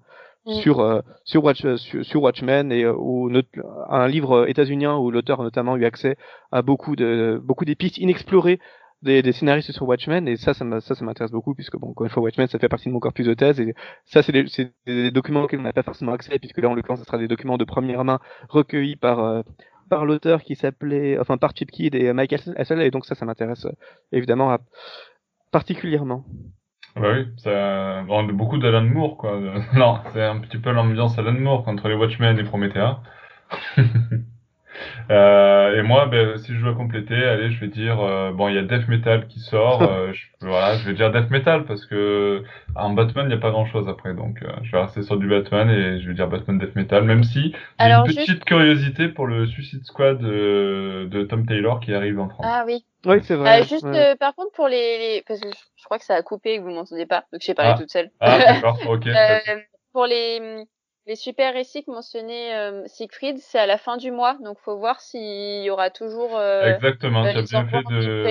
sur euh, sur, Watch, euh, sur, sur Watchmen et euh, un livre états-unien où l'auteur a notamment eu accès à beaucoup de beaucoup des pistes inexplorées des, des scénaristes sur Watchmen et ça ça m'intéresse beaucoup puisque bon encore une fois Watchmen ça fait partie de mon corpus de thèse et ça c'est des, des, documents auxquels on n'a pas forcément accès puisque là en l'occurrence ce sera des documents de première main recueillis par par l'auteur qui s'appelait enfin par Chip Kidd et Michael Hassel et donc ça ça m'intéresse évidemment particulièrement bah oui, ça rend beaucoup d'Alan Moore, quoi. Non, c'est un petit peu l'ambiance Alan Moore entre les Watchmen et Promethea. Euh, et moi, ben, si je dois compléter, allez, je vais dire, euh, bon, il y a Death Metal qui sort. Euh, je, voilà, je vais dire Death Metal parce que en Batman, il n'y a pas grand-chose après. Donc, je vais rester sur du Batman et je vais dire Batman Death Metal, même si j'ai une petite curiosité pour le Suicide Squad de Tom Taylor qui arrive en France. Ah oui. Oui, c'est vrai. juste, par contre, pour les, parce que je, crois que ça a coupé et que vous m'entendez pas, donc j'ai parlé ah. toute seule. Ah, d'accord, ok. pour les les super récits que mentionnait euh, Siegfried, c'est à la fin du mois, donc faut voir s'il y aura toujours. Euh, Exactement, as bien fait de.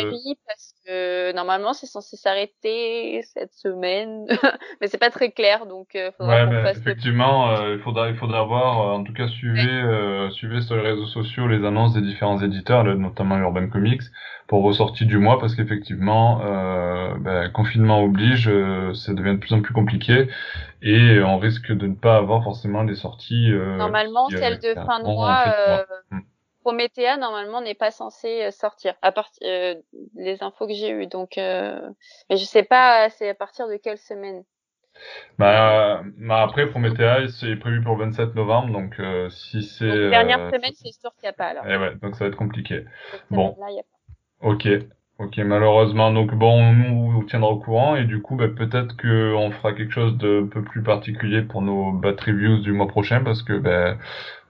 parce que normalement c'est censé s'arrêter cette semaine, mais c'est pas très clair, donc euh, faudra ouais, effectivement, euh, il faudra il faudra voir. en tout cas, suivez suivez sur les réseaux sociaux les annonces des différents éditeurs, notamment Urban Comics, pour ressortir du mois, parce qu'effectivement, ben, confinement oblige, ça devient de plus en plus compliqué et on risque de ne pas avoir forcément des sorties. Euh, normalement, celle de fin de mois, euh, mm. Promethea normalement n'est pas censée euh, sortir. À partir les infos que j'ai eues. Donc, euh, mais je sais pas, c'est à partir de quelle semaine. Bah, bah après Prometheus c'est prévu pour le 27 novembre donc euh, si c'est dernière semaine c'est sûr qu'il n'y a pas alors. Eh ouais donc ça va être compliqué. Bon. semaine-là, il y a pas. Ok, ok, malheureusement. Donc bon, nous on vous tiendra au courant et du coup, bah, peut-être que on fera quelque chose de un peu plus particulier pour nos bat reviews du mois prochain parce que ben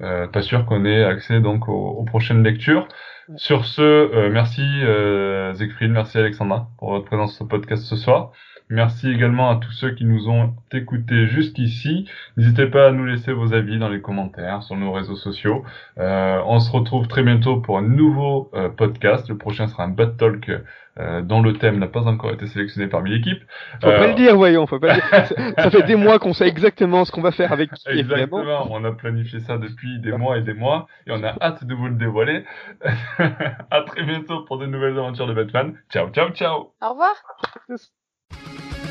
euh, pas sûr qu'on ait accès donc aux, aux prochaines lectures. Ouais. Sur ce, euh, merci euh, Siegfried, merci Alexandra pour votre présence sur le podcast ce soir. Merci également à tous ceux qui nous ont écoutés jusqu'ici. N'hésitez pas à nous laisser vos avis dans les commentaires sur nos réseaux sociaux. Euh, on se retrouve très bientôt pour un nouveau euh, podcast. Le prochain sera un Bad Talk euh, dont le thème n'a pas encore été sélectionné parmi l'équipe. Faut pas le dire, voyons, faut pas le dire. Ça- Ça fait des mois qu'on sait exactement ce qu'on va faire avec qui, évidemment. Exactement, on a planifié ça depuis des mois et des mois et on a hâte de vous le dévoiler. à très bientôt pour de nouvelles aventures de Batman. Ciao, ciao, ciao Au revoir. Bye.